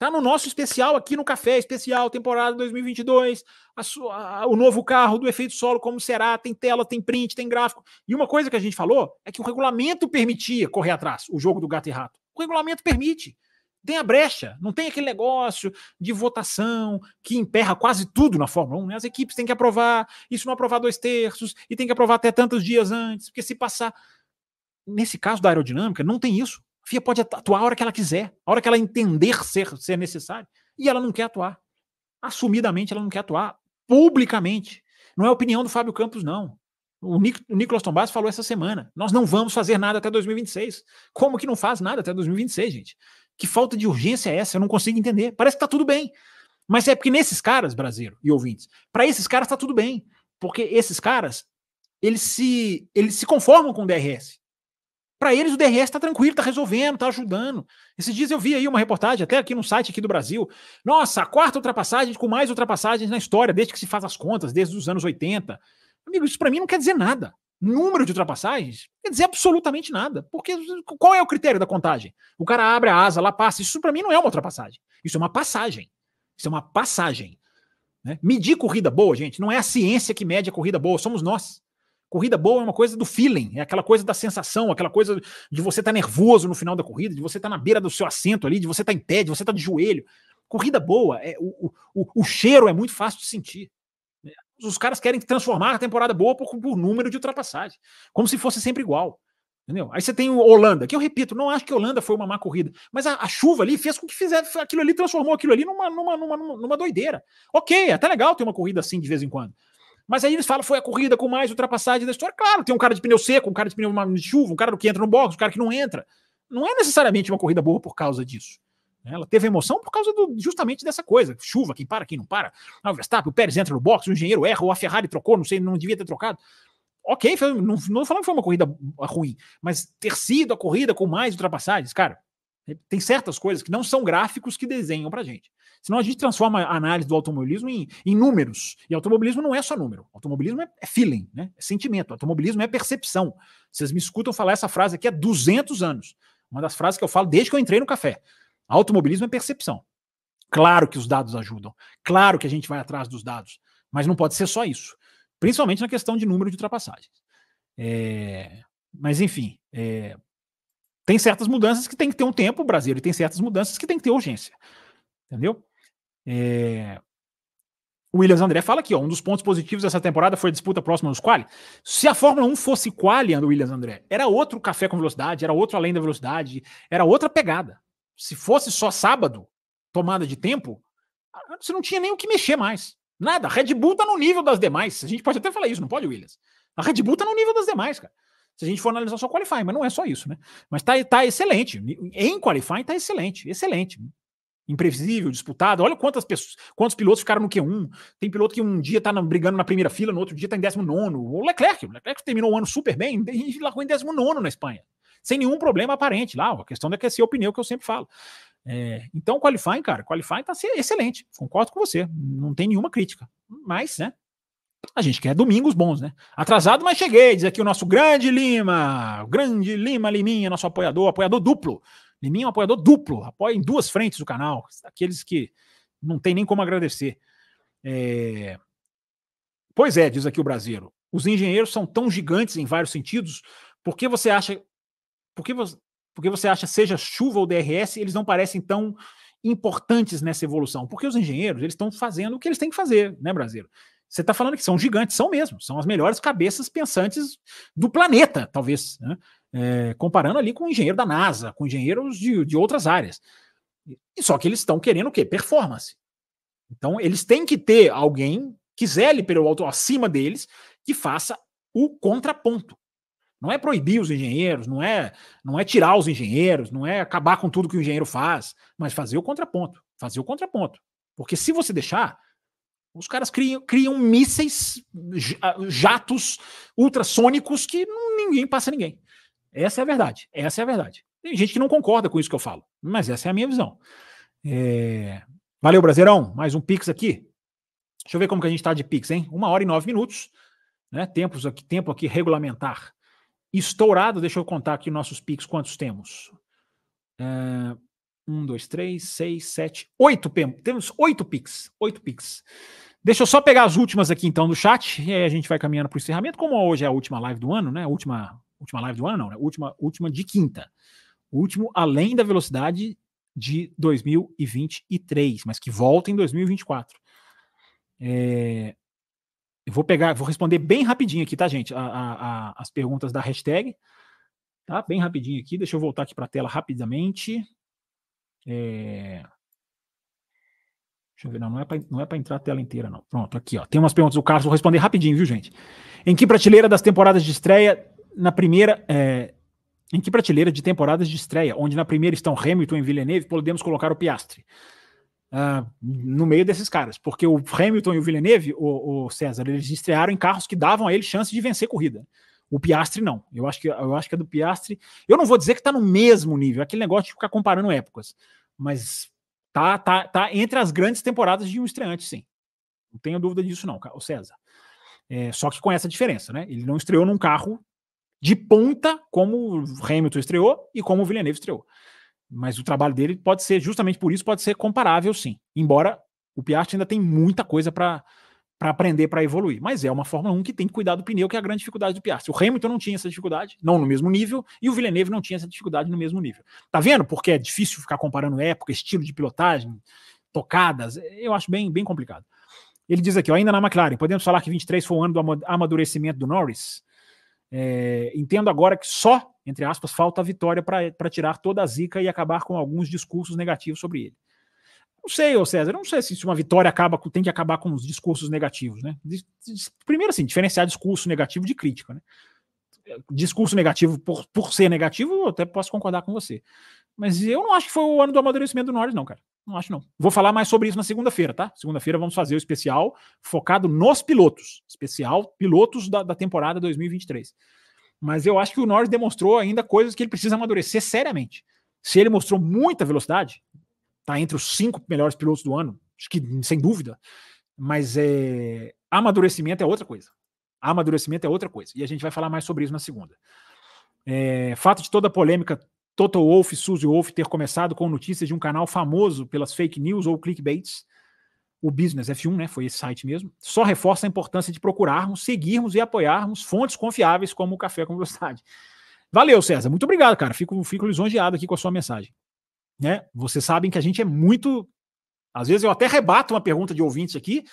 Está no nosso especial aqui no Café Especial, temporada 2022. A sua, a, o novo carro do efeito solo, como será? Tem tela, tem print, tem gráfico. E uma coisa que a gente falou é que o regulamento permitia correr atrás, o jogo do gato e rato. O regulamento permite. Tem a brecha, não tem aquele negócio de votação que emperra quase tudo na Fórmula 1. Né? As equipes têm que aprovar, isso não aprovar dois terços, e tem que aprovar até tantos dias antes, porque se passar. Nesse caso da aerodinâmica, não tem isso. A FIA pode atuar a hora que ela quiser, a hora que ela entender ser, ser necessário. E ela não quer atuar. Assumidamente, ela não quer atuar publicamente. Não é opinião do Fábio Campos, não. O, Nic o Nicolas Tombás falou essa semana. Nós não vamos fazer nada até 2026. Como que não faz nada até 2026, gente? Que falta de urgência é essa? Eu não consigo entender. Parece que tá tudo bem. Mas é porque nesses caras, brasileiro e ouvintes, para esses caras tá tudo bem. Porque esses caras, eles se, eles se conformam com o DRS. Para eles o DRS está tranquilo, está resolvendo, está ajudando. Esses dias eu vi aí uma reportagem, até aqui no site aqui do Brasil. Nossa, a quarta ultrapassagem com mais ultrapassagens na história, desde que se faz as contas, desde os anos 80. Amigo, isso para mim não quer dizer nada. Número de ultrapassagens quer dizer absolutamente nada. Porque qual é o critério da contagem? O cara abre a asa lá, passa. Isso para mim não é uma ultrapassagem. Isso é uma passagem. Isso é uma passagem. Né? Medir corrida boa, gente, não é a ciência que mede a corrida boa, somos nós. Corrida boa é uma coisa do feeling, é aquela coisa da sensação, aquela coisa de você estar tá nervoso no final da corrida, de você estar tá na beira do seu assento ali, de você estar tá em pé, de você estar tá de joelho. Corrida boa, é, o, o, o cheiro é muito fácil de sentir. Os caras querem transformar a temporada boa por, por número de ultrapassagem, como se fosse sempre igual. Entendeu? Aí você tem o Holanda, que eu repito, não acho que a Holanda foi uma má corrida, mas a, a chuva ali fez com que fizesse aquilo ali, transformou aquilo ali numa, numa, numa, numa doideira. Ok, é até legal ter uma corrida assim de vez em quando. Mas aí eles falam foi a corrida com mais ultrapassagem da história. Claro, tem um cara de pneu seco, um cara de pneu de chuva, um cara que entra no box, um cara que não entra. Não é necessariamente uma corrida boa por causa disso. Ela teve emoção por causa do, justamente dessa coisa. Chuva, quem para, quem não para. Ah, o Verstappen, o Pérez entra no box, o engenheiro erra, ou a Ferrari trocou, não sei, não devia ter trocado. Ok, foi, não, não falando que foi uma corrida ruim, mas ter sido a corrida com mais ultrapassagens, cara, tem certas coisas que não são gráficos que desenham pra gente. Senão a gente transforma a análise do automobilismo em, em números. E automobilismo não é só número. Automobilismo é, é feeling, né? é sentimento. Automobilismo é percepção. Vocês me escutam falar essa frase aqui há 200 anos. Uma das frases que eu falo desde que eu entrei no café. Automobilismo é percepção. Claro que os dados ajudam. Claro que a gente vai atrás dos dados. Mas não pode ser só isso. Principalmente na questão de número de ultrapassagens. É... Mas, enfim, é... tem certas mudanças que tem que ter um tempo, Brasil, e tem certas mudanças que tem que ter urgência. Entendeu? É... O Williams André fala aqui, ó, um dos pontos positivos dessa temporada foi a disputa próxima nos quali. Se a Fórmula 1 fosse quali, Williams André, era outro café com velocidade, era outro além da velocidade, era outra pegada. Se fosse só sábado, tomada de tempo, você não tinha nem o que mexer mais. Nada. A Red Bull tá no nível das demais. A gente pode até falar isso, não pode, Williams? A Red Bull tá no nível das demais, cara. Se a gente for analisar só qualifying, mas não é só isso, né? Mas tá, tá excelente. Em qualifying tá excelente, excelente imprevisível, disputado. Olha quantas pessoas, quantos pilotos ficaram no Q1. Tem piloto que um dia tá brigando na primeira fila, no outro dia tá em 19. O Leclerc, o Leclerc terminou o ano super bem e largou em 19 na Espanha. Sem nenhum problema aparente lá. A questão é aquecer o pneu, que eu sempre falo. É, então, qualifying, cara, qualifying tá excelente. Concordo com você. Não tem nenhuma crítica. Mas, né? A gente quer domingos bons, né? Atrasado, mas cheguei. Diz aqui o nosso grande Lima, o grande Lima Liminha, nosso apoiador, apoiador duplo. Liminha é um apoiador duplo, apoia em duas frentes o canal, aqueles que não tem nem como agradecer. É... Pois é, diz aqui o brasileiro. Os engenheiros são tão gigantes em vários sentidos, por que você acha. Por que você, por que você acha, seja chuva ou DRS, eles não parecem tão importantes nessa evolução? Porque os engenheiros eles estão fazendo o que eles têm que fazer, né, brasileiro? Você está falando que são gigantes, são mesmo, são as melhores cabeças pensantes do planeta, talvez. Né? é, comparando ali com o engenheiro da NASA, com engenheiros de, de outras áreas. E só que eles estão querendo o quê? Performance. Então, eles têm que ter alguém que zele pelo alto acima deles que faça o contraponto. Não é proibir os engenheiros, não é, não é tirar os engenheiros, não é acabar com tudo que o engenheiro faz, mas fazer o contraponto. Fazer o contraponto. Porque se você deixar, os caras criam, criam mísseis, jatos ultrassônicos que ninguém passa ninguém. Essa é a verdade. Essa é a verdade. Tem gente que não concorda com isso que eu falo, mas essa é a minha visão. É... Valeu, Brasileirão. Mais um Pix aqui. Deixa eu ver como que a gente está de Pix, hein? Uma hora e nove minutos, né? Tempos aqui, tempo aqui regulamentar. Estourado, deixa eu contar aqui nossos Pix, quantos temos? É, um, dois, três, seis, sete, oito. Temos oito Pix. Oito Pix. Deixa eu só pegar as últimas aqui então do chat, e aí a gente vai caminhando para o encerramento. Como hoje é a última live do ano, né? última, última live do ano, não, né? Última, última de quinta. Último além da velocidade de 2023, mas que volta em 2024. É, eu vou pegar, vou responder bem rapidinho aqui, tá, gente? A, a, a, as perguntas da hashtag. Tá? Bem rapidinho aqui. Deixa eu voltar aqui para a tela rapidamente. É... Deixa eu ver, não, não é para não é entrar a tela inteira, não. Pronto, aqui, ó. Tem umas perguntas do Carlos, vou responder rapidinho, viu, gente? Em que prateleira das temporadas de estreia, na primeira. É... Em que prateleira de temporadas de estreia, onde na primeira estão Hamilton e Villeneuve, podemos colocar o Piastre? Uh, no meio desses caras, porque o Hamilton e o Villeneuve, o, o, César, eles estrearam em carros que davam a ele chance de vencer corrida. O Piastre não. Eu acho que eu acho que é do Piastre. Eu não vou dizer que está no mesmo nível, aquele negócio de ficar comparando épocas, mas tá tá tá entre as grandes temporadas de um estreante, sim. Não tenho dúvida disso não, o César. É, só que com essa diferença, né? Ele não estreou num carro de ponta como o Hamilton estreou e como o Villeneuve estreou. Mas o trabalho dele pode ser, justamente por isso, pode ser comparável, sim. Embora o Piastri ainda tem muita coisa para aprender, para evoluir. Mas é uma Fórmula 1 que tem que cuidar do pneu, que é a grande dificuldade do Piastri. O Hamilton não tinha essa dificuldade, não no mesmo nível, e o Villeneuve não tinha essa dificuldade no mesmo nível. Tá vendo? Porque é difícil ficar comparando época, estilo de pilotagem, tocadas. Eu acho bem, bem complicado. Ele diz aqui, ó, ainda na McLaren, podemos falar que 23 foi o ano do amadurecimento do Norris? É, entendo agora que só, entre aspas, falta a vitória para tirar toda a zica e acabar com alguns discursos negativos sobre ele. Não sei, ô César, não sei se uma vitória acaba tem que acabar com os discursos negativos, né? Primeiro, assim, diferenciar discurso negativo de crítica, né? Discurso negativo por, por ser negativo, eu até posso concordar com você. Mas eu não acho que foi o ano do amadurecimento do Norris, não, cara. Não acho, não. Vou falar mais sobre isso na segunda-feira, tá? Segunda-feira vamos fazer o especial focado nos pilotos. Especial pilotos da, da temporada 2023. Mas eu acho que o Norris demonstrou ainda coisas que ele precisa amadurecer seriamente. Se ele mostrou muita velocidade, tá entre os cinco melhores pilotos do ano, acho que sem dúvida. Mas é, amadurecimento é outra coisa. Amadurecimento é outra coisa. E a gente vai falar mais sobre isso na segunda. É, fato de toda a polêmica Toto Wolff e Suzy Wolff ter começado com notícias de um canal famoso pelas fake news ou clickbaits, o Business F1, né, foi esse site mesmo, só reforça a importância de procurarmos, seguirmos e apoiarmos fontes confiáveis como o Café com Velocidade. Valeu, César. Muito obrigado, cara. Fico, fico lisonjeado aqui com a sua mensagem né? Vocês sabem que a gente é muito. Às vezes eu até rebato uma pergunta de ouvintes aqui,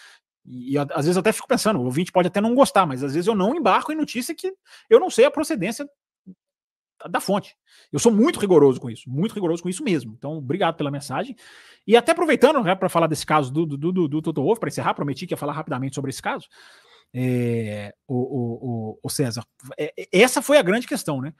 e, e às vezes eu até fico pensando, o ouvinte pode até não gostar, mas às vezes eu não embarco em notícia que eu não sei a procedência da fonte. Eu sou muito rigoroso com isso, muito rigoroso com isso mesmo. Então, obrigado pela mensagem. E até aproveitando né, para falar desse caso do, do, do, do Toto Wolff, para encerrar, prometi que ia falar rapidamente sobre esse caso. É, o, o, o, César, é, essa foi a grande questão, né?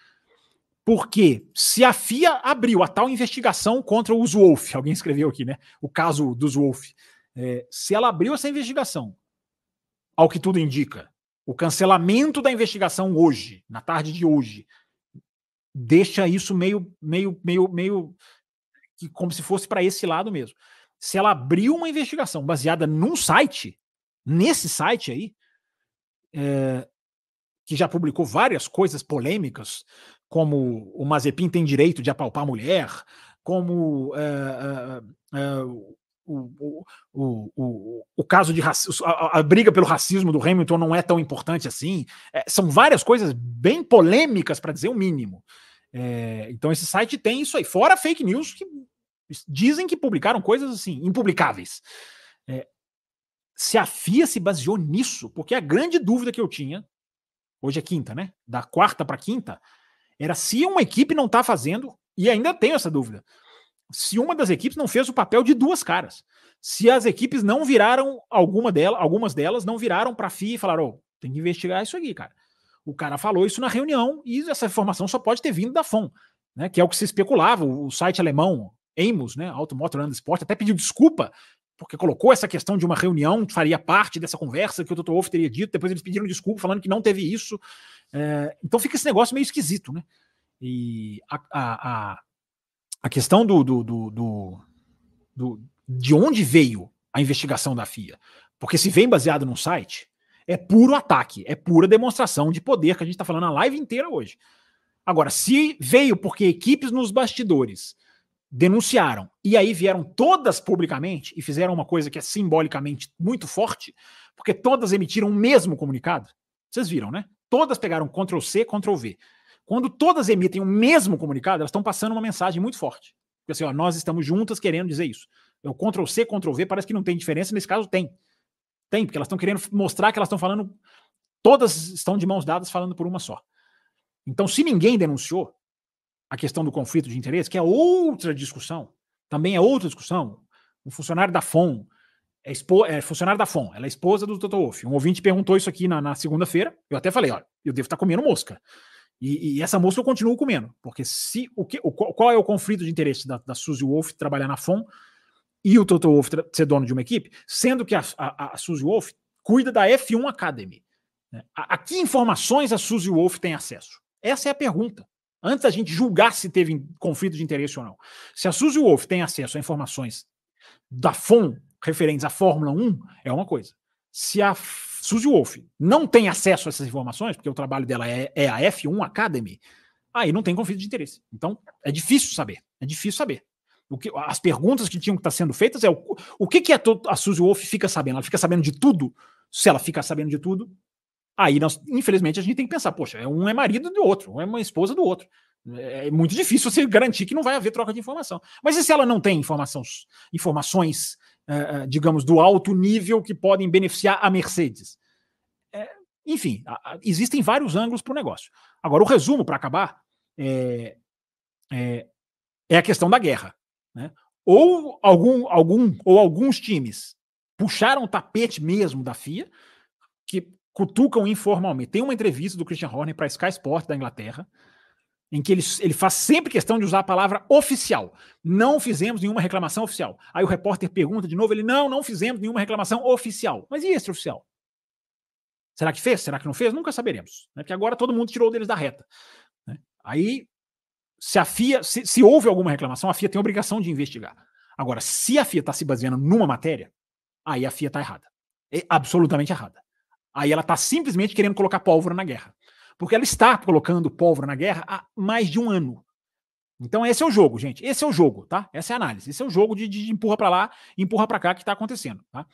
Porque se a FIA abriu a tal investigação contra os Wolf, alguém escreveu aqui, né? O caso dos Wolf. É, se ela abriu essa investigação, ao que tudo indica, o cancelamento da investigação hoje, na tarde de hoje, deixa isso meio, meio, meio, meio que como se fosse para esse lado mesmo. Se ela abriu uma investigação baseada num site, nesse site aí, é, que já publicou várias coisas polêmicas, como o Mazepin tem direito de apalpar mulher, como uh, uh, o, o, o, o, caso de a, a, briga pelo racismo do Hamilton não é tão importante assim. É, são várias coisas bem polêmicas, para dizer o mínimo. É, então, esse site tem isso aí, fora fake news que dizem que publicaram coisas assim, impublicáveis. É, se a FIA se baseou nisso, porque a grande dúvida que eu tinha, hoje é quinta, né? Da quarta para quinta, era se uma equipe não está fazendo, e ainda tenho essa dúvida, se uma das equipes não fez o papel de duas caras. Se as equipes não viraram, alguma delas, algumas delas não viraram para a FIA e falaram: oh, tem que investigar isso aqui, cara. O cara falou isso na reunião e essa informação só pode ter vindo da FOM, né? Que é o que se especulava. O site alemão Amos, né? Automotor and Sport, até pediu desculpa porque colocou essa questão de uma reunião que faria parte dessa conversa que o Dr. Wolff teria dito, depois eles pediram desculpa falando que não teve isso. É, então fica esse negócio meio esquisito, né? E a, a, a, a questão do, do, do, do, de onde veio a investigação da FIA. Porque se vem baseado num site, é puro ataque, é pura demonstração de poder que a gente está falando a live inteira hoje. Agora, se veio porque equipes nos bastidores denunciaram e aí vieram todas publicamente e fizeram uma coisa que é simbolicamente muito forte, porque todas emitiram o mesmo comunicado. Vocês viram, né? Todas pegaram Ctrl C, Ctrl V. Quando todas emitem o mesmo comunicado, elas estão passando uma mensagem muito forte. Porque assim, ó, nós estamos juntas querendo dizer isso. O Ctrl C, Ctrl V parece que não tem diferença, nesse caso tem. Tem, porque elas estão querendo mostrar que elas estão falando, todas estão de mãos dadas falando por uma só. Então, se ninguém denunciou a questão do conflito de interesse, que é outra discussão, também é outra discussão. Um funcionário da FOM, é, é funcionário da FOM, ela é esposa do Toto Wolff. Um ouvinte perguntou isso aqui na, na segunda-feira, eu até falei, olha, eu devo estar comendo mosca. E, e, essa mosca eu continuo comendo, porque se o que, o, qual é o conflito de interesse da, da Suzy Wolff trabalhar na FOM e o Toto Wolff ser dono de uma equipe, sendo que a, a, a Suzy Wolff cuida da F1 Academy. Né? A, a, que informações a Suzy Wolff tem acesso? Essa é a pergunta. Antes da gente julgar se teve conflito de interesse ou não. Se a Suzy Wolff tem acesso a informações da FOM referentes à Fórmula 1, é uma coisa. Se a Suzy Wolff não tem acesso a essas informações, porque o trabalho dela é, é a F1 Academy, aí não tem conflito de interesse. Então, é difícil saber. É difícil saber. O que, as perguntas que tinham que estar sendo feitas é o, o que, que a, a Suzy Wolf fica sabendo? Ela fica sabendo de tudo? Se ela fica sabendo de tudo, aí nós, infelizmente a gente tem que pensar, poxa, um é marido do outro, um é uma esposa do outro. É, é muito difícil você garantir que não vai haver troca de informação. Mas e se ela não tem informações, informações uh, digamos, do alto nível que podem beneficiar a Mercedes? É, enfim, a, a, existem vários ângulos para o negócio. Agora, o resumo, para acabar, é, é, é a questão da guerra. Né? Ou algum, algum ou alguns times puxaram o tapete mesmo da FIA, que cutucam informalmente. Tem uma entrevista do Christian Horner para Sky Sport da Inglaterra, em que ele, ele faz sempre questão de usar a palavra oficial. Não fizemos nenhuma reclamação oficial. Aí o repórter pergunta de novo, ele, não, não fizemos nenhuma reclamação oficial. Mas e esse oficial? Será que fez? Será que não fez? Nunca saberemos. Né? Porque agora todo mundo tirou deles da reta. Né? Aí se a FIA, se, se houve alguma reclamação, a FIA tem a obrigação de investigar. Agora, se a FIA está se baseando numa matéria, aí a FIA está errada. É absolutamente errada. Aí ela está simplesmente querendo colocar pólvora na guerra. Porque ela está colocando pólvora na guerra há mais de um ano. Então esse é o jogo, gente. Esse é o jogo, tá? Essa é a análise. Esse é o jogo de, de empurra para lá, empurra para cá que está acontecendo, tá?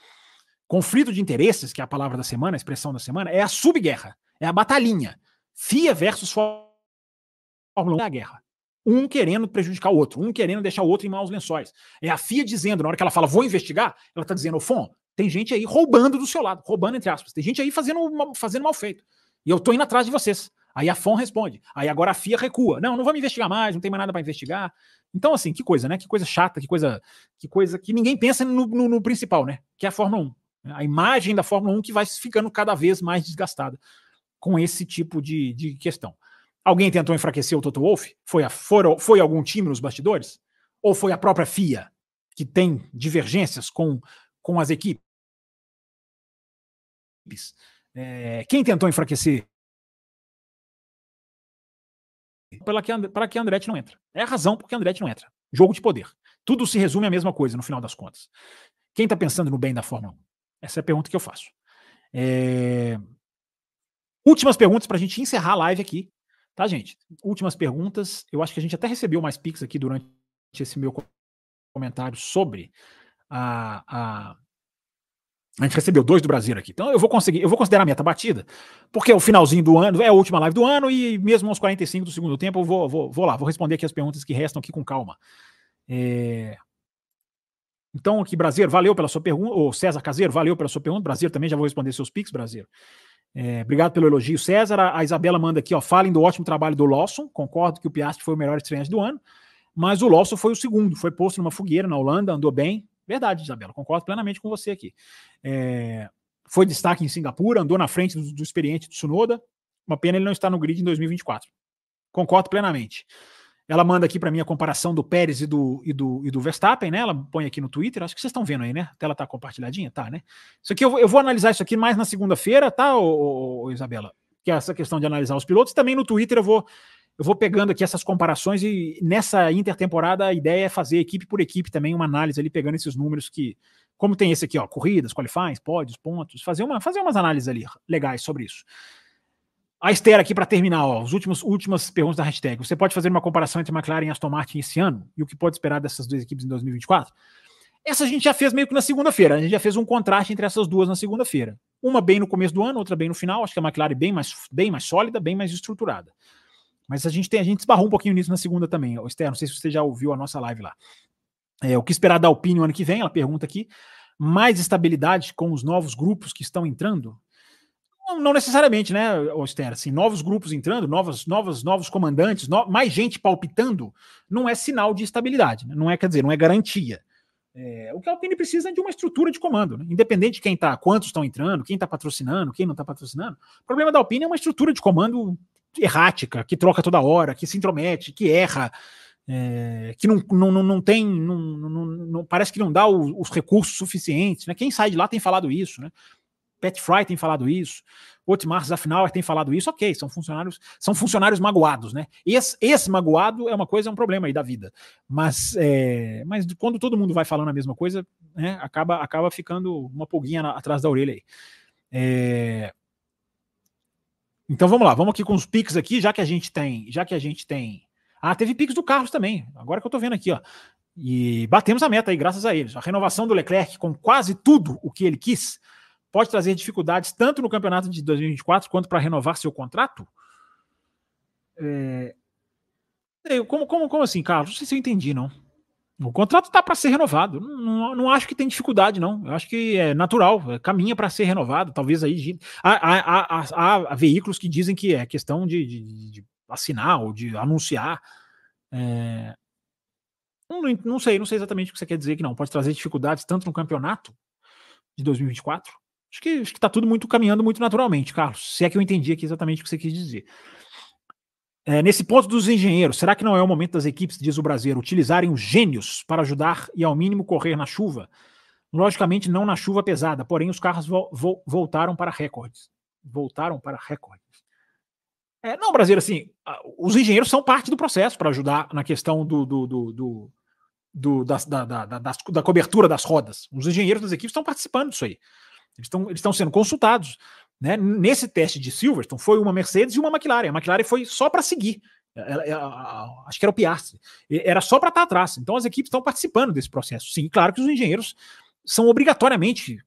Conflito de interesses, que é a palavra da semana, a expressão da semana, é a subguerra, é a batalhinha. FIA versus Fórmula 1 é a guerra um querendo prejudicar o outro, um querendo deixar o outro em maus lençóis. É a FIA dizendo, na hora que ela fala, vou investigar, ela está dizendo, Fon, tem gente aí roubando do seu lado, roubando entre aspas, tem gente aí fazendo, fazendo mal feito. E eu estou indo atrás de vocês. Aí a FON responde. Aí agora a FIA recua. Não, não vamos investigar mais, não tem mais nada para investigar. Então, assim, que coisa, né? Que coisa chata, que coisa que coisa que ninguém pensa no, no, no principal, né? Que é a Fórmula 1. A imagem da Fórmula 1 que vai ficando cada vez mais desgastada com esse tipo de, de questão. Alguém tentou enfraquecer o Toto Wolff? Foi, a, foi, algum time nos bastidores? Ou foi a própria FIA, que tem divergências com, com as equipes? É, quem tentou enfraquecer? Para que, para que Andretti não entra. É a razão porque Andretti não entra. Jogo de poder. Tudo se resume à mesma coisa no final das contas. Quem está pensando no bem da Fórmula 1? Essa é a pergunta que eu faço. É... Últimas perguntas para a gente encerrar a live aqui. Tá, gente? Últimas perguntas. Eu acho que a gente até recebeu mais pics aqui durante esse meu comentário sobre a, a. A gente recebeu dois do Brasil aqui. Então eu vou conseguir, eu vou considerar a meta batida, porque é o finalzinho do ano, é a última live do ano, e mesmo aos 45 do segundo tempo, eu vou, vou, vou lá, vou responder aqui as perguntas que restam aqui com calma. É... Então, aqui, Brasileiro, valeu pela sua pergunta. O César Caseiro, valeu pela sua pergunta. Brasileiro também já vou responder seus pics, Brasileiro. É, obrigado pelo elogio, César. A Isabela manda aqui, ó, falem do ótimo trabalho do Lawson. Concordo que o Piastri foi o melhor estreante do ano, mas o Lawson foi o segundo, foi posto numa fogueira na Holanda, andou bem. Verdade, Isabela, concordo plenamente com você aqui. É, foi destaque em Singapura, andou na frente do, do experiente Tsunoda. Uma pena ele não estar no grid em 2024. Concordo plenamente. Ela manda aqui para mim a comparação do Pérez e do, e, do, e do Verstappen, né? Ela põe aqui no Twitter, acho que vocês estão vendo aí, né? A tela tá compartilhadinha? Tá, né? Isso aqui eu, eu vou analisar isso aqui mais na segunda-feira, tá, ô, ô, Isabela? Que é essa questão de analisar os pilotos. Também no Twitter eu vou, eu vou pegando aqui essas comparações e nessa intertemporada a ideia é fazer equipe por equipe também uma análise ali, pegando esses números que como tem esse aqui, ó, corridas, qualifies, pódios, pontos, fazer, uma, fazer umas análises ali legais sobre isso. A Esther aqui para terminar, ó, os últimos últimas perguntas da hashtag. Você pode fazer uma comparação entre McLaren e Aston Martin esse ano e o que pode esperar dessas duas equipes em 2024? Essa a gente já fez meio que na segunda-feira. A gente já fez um contraste entre essas duas na segunda-feira. Uma bem no começo do ano, outra bem no final. Acho que a McLaren bem mais, bem mais sólida, bem mais estruturada. Mas a gente tem, a gente esbarrou um pouquinho nisso na segunda também. Esther, não sei se você já ouviu a nossa live lá. É, o que esperar da Alpine no ano que vem? Ela pergunta aqui. Mais estabilidade com os novos grupos que estão entrando? Não, não necessariamente, né, Esther? Assim, novos grupos entrando, novos, novos, novos comandantes, no, mais gente palpitando, não é sinal de estabilidade. Né? Não é, quer dizer, não é garantia. É, o que a Alpine precisa é de uma estrutura de comando, né? independente de quem está, quantos estão entrando, quem está patrocinando, quem não está patrocinando. O problema da Alpine é uma estrutura de comando errática, que troca toda hora, que se intromete, que erra, é, que não, não, não tem, não, não, não, parece que não dá os, os recursos suficientes. Né? Quem sai de lá tem falado isso, né? Pat Fry tem falado isso, Otmar Zafnauer tem falado isso, ok, são funcionários, são funcionários magoados, né? Esse, esse magoado é uma coisa, é um problema aí da vida. Mas, é, mas quando todo mundo vai falando a mesma coisa, né, acaba, acaba ficando uma pulguinha na, atrás da orelha aí. É, então vamos lá, vamos aqui com os piques aqui, já que a gente tem, já que a gente tem. Ah, teve piques do Carlos também. Agora que eu tô vendo aqui, ó. E batemos a meta aí, graças a eles. A renovação do Leclerc com quase tudo o que ele quis pode trazer dificuldades tanto no campeonato de 2024 quanto para renovar seu contrato? É... Como, como, como assim, Carlos? Não sei se eu entendi, não. O contrato está para ser renovado. Não, não, não, acho que tem dificuldade, não. Eu acho que é natural, é, caminha para ser renovado. Talvez aí. Há, há, há, há, veículos que dizem que é questão de, de, de assinar ou de anunciar. É... Não, não sei, não sei exatamente o que você quer dizer que não. Pode trazer dificuldades tanto no campeonato de 2024 Acho que está tudo muito caminhando muito naturalmente, Carlos. Se é que eu entendi aqui exatamente o que você quis dizer. É, nesse ponto dos engenheiros, será que não é o momento das equipes, diz o Brasileiro, utilizarem os gênios para ajudar e, ao mínimo, correr na chuva? Logicamente, não na chuva pesada, porém, os carros vo vo voltaram para recordes. Voltaram para recordes. É, não, Brasileiro, assim, os engenheiros são parte do processo para ajudar na questão do, do, do, do, do da, da, da, da, cobertura das rodas. Os engenheiros das equipes estão participando disso aí. Eles estão eles sendo consultados. Né? Nesse teste de Silverstone foi uma Mercedes e uma McLaren. A McLaren foi só para seguir. Ela, ela, acho que era o Piastri. Era só para estar tá atrás. Então as equipes estão participando desse processo. Sim, claro que os engenheiros são obrigatoriamente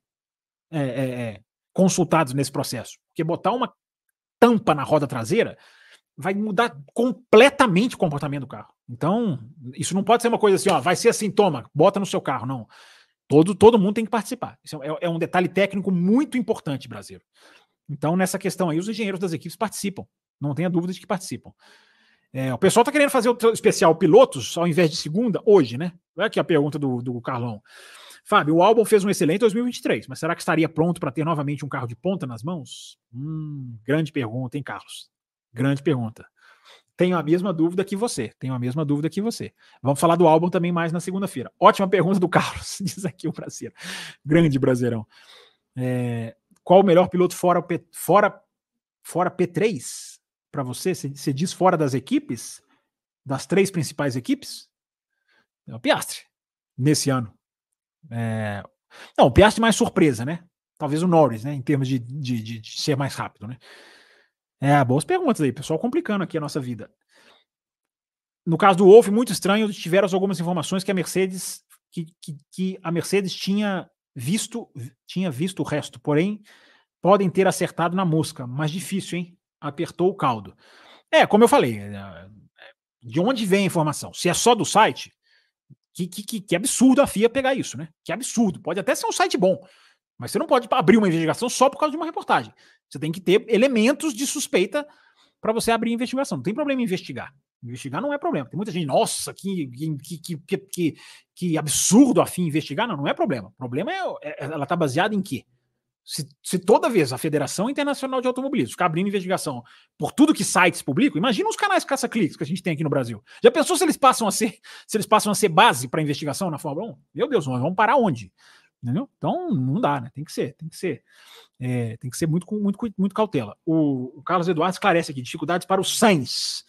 é, é, é, consultados nesse processo. Porque botar uma tampa na roda traseira vai mudar completamente o comportamento do carro. Então, isso não pode ser uma coisa assim, ó, vai ser assim, toma, bota no seu carro. Não. Todo, todo mundo tem que participar. Isso é, é um detalhe técnico muito importante, Brasil. Então, nessa questão aí, os engenheiros das equipes participam. Não tenha dúvida de que participam. É, o pessoal está querendo fazer o especial pilotos ao invés de segunda, hoje, né? Olha aqui a pergunta do, do Carlão. Fábio, o álbum fez um excelente 2023, mas será que estaria pronto para ter novamente um carro de ponta nas mãos? Hum, grande pergunta, hein, Carlos? Grande pergunta. Tenho a mesma dúvida que você. Tenho a mesma dúvida que você. Vamos falar do álbum também mais na segunda-feira. Ótima pergunta do Carlos, diz aqui o brasileiro. Grande brasileirão. É, qual o melhor piloto fora, P, fora, fora P3 para você? Você diz fora das equipes? Das três principais equipes? É o Piastre, nesse ano. É, não, o Piastre mais surpresa, né? Talvez o Norris, né? Em termos de, de, de, de ser mais rápido, né? É, boas perguntas aí, pessoal complicando aqui a nossa vida. No caso do Wolf, muito estranho, tiveram algumas informações que a Mercedes que, que, que, a Mercedes tinha visto tinha visto o resto, porém podem ter acertado na mosca, mas difícil, hein? Apertou o caldo. É, como eu falei, é, é, de onde vem a informação? Se é só do site, que, que, que absurdo a FIA pegar isso, né? Que absurdo. Pode até ser um site bom, mas você não pode abrir uma investigação só por causa de uma reportagem. Você tem que ter elementos de suspeita para você abrir investigação. Não tem problema em investigar. Investigar não é problema. Tem muita gente, nossa, que, que, que, que, que absurdo a fim investigar. Não, não é problema. O problema é, é ela está baseada em quê? Se, se, toda vez a Federação Internacional de Automobilismo ficar abrindo investigação por tudo que sites publicam, imagina os canais caça-cliques que a gente tem aqui no Brasil. Já pensou se eles passam a ser, se eles passam a ser base para investigação na Fórmula 1? Meu Deus, nós vamos parar onde? Entendeu? Então não dá, né? Tem que ser, tem que ser. É, tem que ser muito, muito, muito cautela. O, o, Carlos Eduardo esclarece aqui: dificuldades para o Sainz.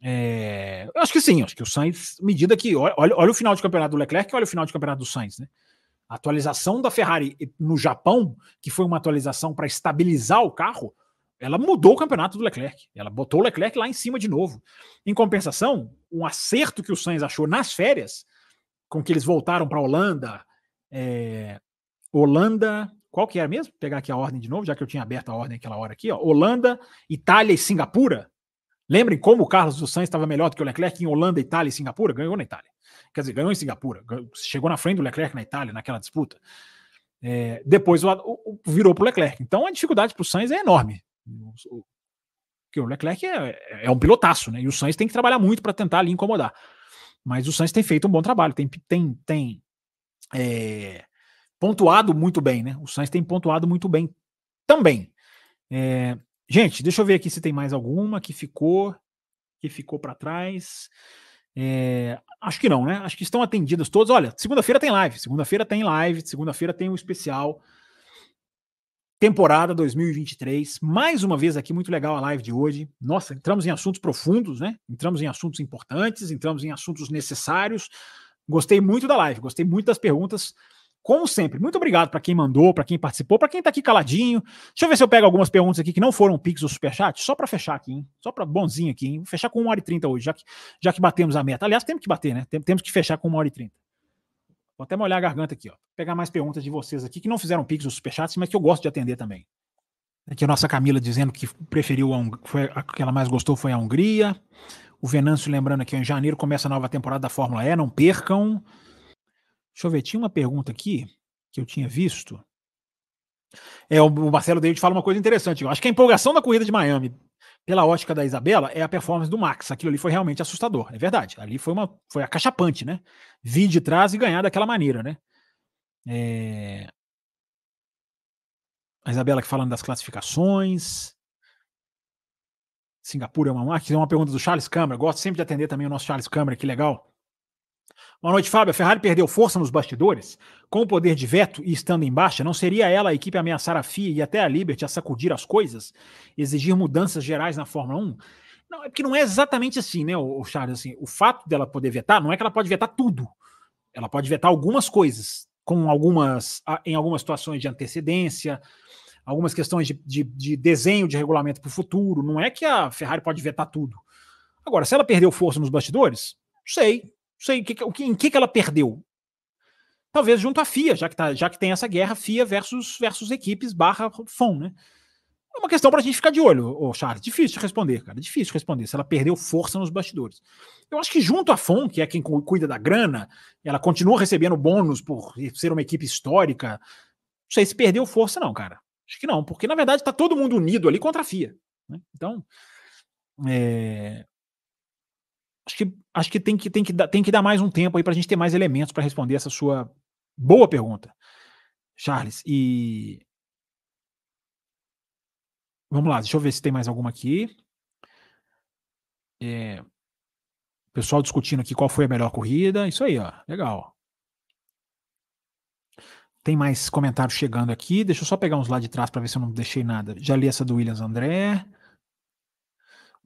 É, eu acho que sim, acho que o Sainz, medida que. Olha, olha o final de campeonato do Leclerc, olha o final de campeonato do Sainz, né? A atualização da Ferrari no Japão, que foi uma atualização para estabilizar o carro, ela mudou o campeonato do Leclerc. Ela botou o Leclerc lá em cima de novo. Em compensação, um acerto que o Sainz achou nas férias, com que eles voltaram para a Holanda, é, Holanda, qual que era mesmo? Vou pegar aqui a ordem de novo, já que eu tinha aberto a ordem aquela hora aqui, ó. Holanda, Itália e Singapura. Lembrem como o Carlos do Sainz estava melhor do que o Leclerc em Holanda, Itália e Singapura? Ganhou na Itália. Quer dizer, ganhou em Singapura. Chegou na frente do Leclerc na Itália, naquela disputa. É, depois o, o, virou para o Leclerc. Então a dificuldade para o Sainz é enorme. Porque o Leclerc é, é, um pilotaço, né? E o Sainz tem que trabalhar muito para tentar ali incomodar. Mas o Sainz tem feito um bom trabalho, tem, tem, tem é, pontuado muito bem, né? O Sainz tem pontuado muito bem também. É, gente, deixa eu ver aqui se tem mais alguma que ficou que ficou para trás. É, acho que não, né? Acho que estão atendidas todas. Olha, segunda-feira tem live. Segunda-feira tem live. Segunda-feira tem um especial. Temporada 2023. Mais uma vez aqui, muito legal a live de hoje. Nossa, entramos em assuntos profundos, né? Entramos em assuntos importantes, entramos em assuntos necessários. Gostei muito da live, gostei muito das perguntas. Como sempre, muito obrigado para quem mandou, para quem participou, para quem está aqui caladinho. Deixa eu ver se eu pego algumas perguntas aqui que não foram Pix ou Superchat, só para fechar aqui, hein? Só para bonzinho aqui, hein? Vou fechar com 1 hora e 30 hoje, já que, já que batemos a meta. Aliás, temos que bater, né? Temos que fechar com 1 hora e 30. Vou até molhar a garganta aqui, ó. Pegar mais perguntas de vocês aqui que não fizeram Pix ou Superchats, mas que eu gosto de atender também. Aqui a nossa Camila dizendo que preferiu a, foi, a que ela mais gostou foi a Hungria. O Venâncio lembrando aqui, em janeiro começa a nova temporada da Fórmula E, não percam. Deixa eu ver, tinha uma pergunta aqui que eu tinha visto. É, o Marcelo David fala uma coisa interessante. Eu acho que a empolgação da corrida de Miami, pela ótica da Isabela, é a performance do Max. Aquilo ali foi realmente assustador, é verdade. Ali foi uma foi acachapante, né? Vir de trás e ganhar daquela maneira, né? É... A Isabela aqui falando das classificações. Singapura é uma marca. É uma pergunta do Charles Câmara. Gosto sempre de atender também o nosso Charles Câmara, que legal. Boa noite, Fábio. A Ferrari perdeu força nos bastidores? Com o poder de veto e estando em baixa, não seria ela a equipe a ameaçar a FIA e até a Liberty a sacudir as coisas? Exigir mudanças gerais na Fórmula 1? Não, é porque não é exatamente assim, né, o Charles? Assim, o fato dela poder vetar não é que ela pode vetar tudo. Ela pode vetar algumas coisas, com algumas, em algumas situações de antecedência, algumas questões de, de, de desenho de regulamento para o futuro. Não é que a Ferrari pode vetar tudo. Agora, se ela perdeu força nos bastidores, sei, sei o que, em que, que ela perdeu. Talvez junto à FIA, já que, tá, já que tem essa guerra FIA versus, versus equipes barra FOM, né? É uma questão para a gente ficar de olho, ô Charles. Difícil de responder, cara. Difícil de responder se ela perdeu força nos bastidores. Eu acho que junto à FOM, que é quem cuida da grana, ela continua recebendo bônus por ser uma equipe histórica. Não sei se perdeu força, não, cara. Acho que não, porque na verdade está todo mundo unido ali contra a FIA. Né? Então, é, acho que, acho que, tem, que, tem, que dar, tem que dar mais um tempo aí para a gente ter mais elementos para responder essa sua boa pergunta, Charles. E vamos lá, deixa eu ver se tem mais alguma aqui. É, pessoal discutindo aqui qual foi a melhor corrida. Isso aí, ó, legal. Tem mais comentários chegando aqui. Deixa eu só pegar uns lá de trás para ver se eu não deixei nada. Já li essa do Williams André.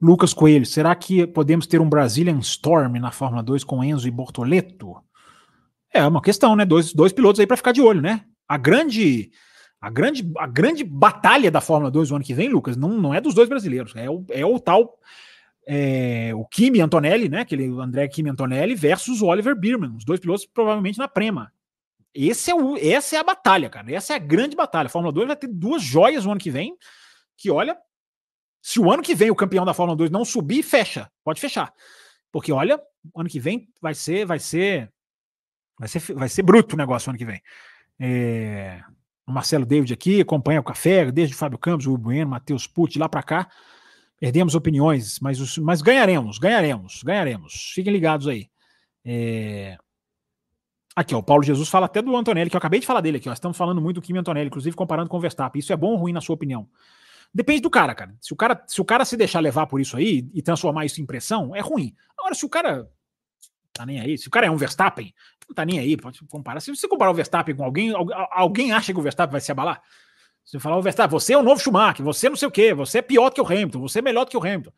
Lucas Coelho, será que podemos ter um Brazilian Storm na Fórmula 2 com Enzo e Bortoleto? É uma questão, né? Dois, dois pilotos aí para ficar de olho, né? A grande, a grande, a grande batalha da Fórmula 2 no ano que vem, Lucas, não, não é dos dois brasileiros, é o, é o tal é, o Kimi Antonelli, né? Aquele André Kimi Antonelli versus o Oliver Bierman, os dois pilotos provavelmente na Prema. Esse é o, essa é a batalha, cara. Essa é a grande batalha. A Fórmula 2 vai ter duas joias no ano que vem, que olha, se o ano que vem o campeão da Fórmula 2 não subir, fecha. Pode fechar. Porque olha, ano que vem vai ser, vai ser, vai ser, vai ser bruto o negócio ano que vem. É, o Marcelo David aqui acompanha o café, desde o Fábio Campos, o Bueno, Matheus Pucci, lá para cá. Perdemos opiniões, mas, mas ganharemos, ganharemos, ganharemos. Fiquem ligados aí. É... Aqui, ó, o Paulo Jesus fala até do Antonelli, que eu acabei de falar dele aqui, ó. Estamos falando muito do Kimi Antonelli, inclusive comparando com o Verstappen. Isso é bom ou ruim na sua opinião? Depende do cara, cara. Se o cara se, o cara se deixar levar por isso aí e transformar isso em pressão, é ruim. Agora, se o cara tá nem aí, se o cara é um Verstappen, não tá nem aí, pode comparar. Se você comparar o Verstappen com alguém, alguém acha que o Verstappen vai se abalar? Você falar o Verstappen, você é o novo Schumacher, você não sei o quê, você é pior que o Hamilton, você é melhor que o Hamilton.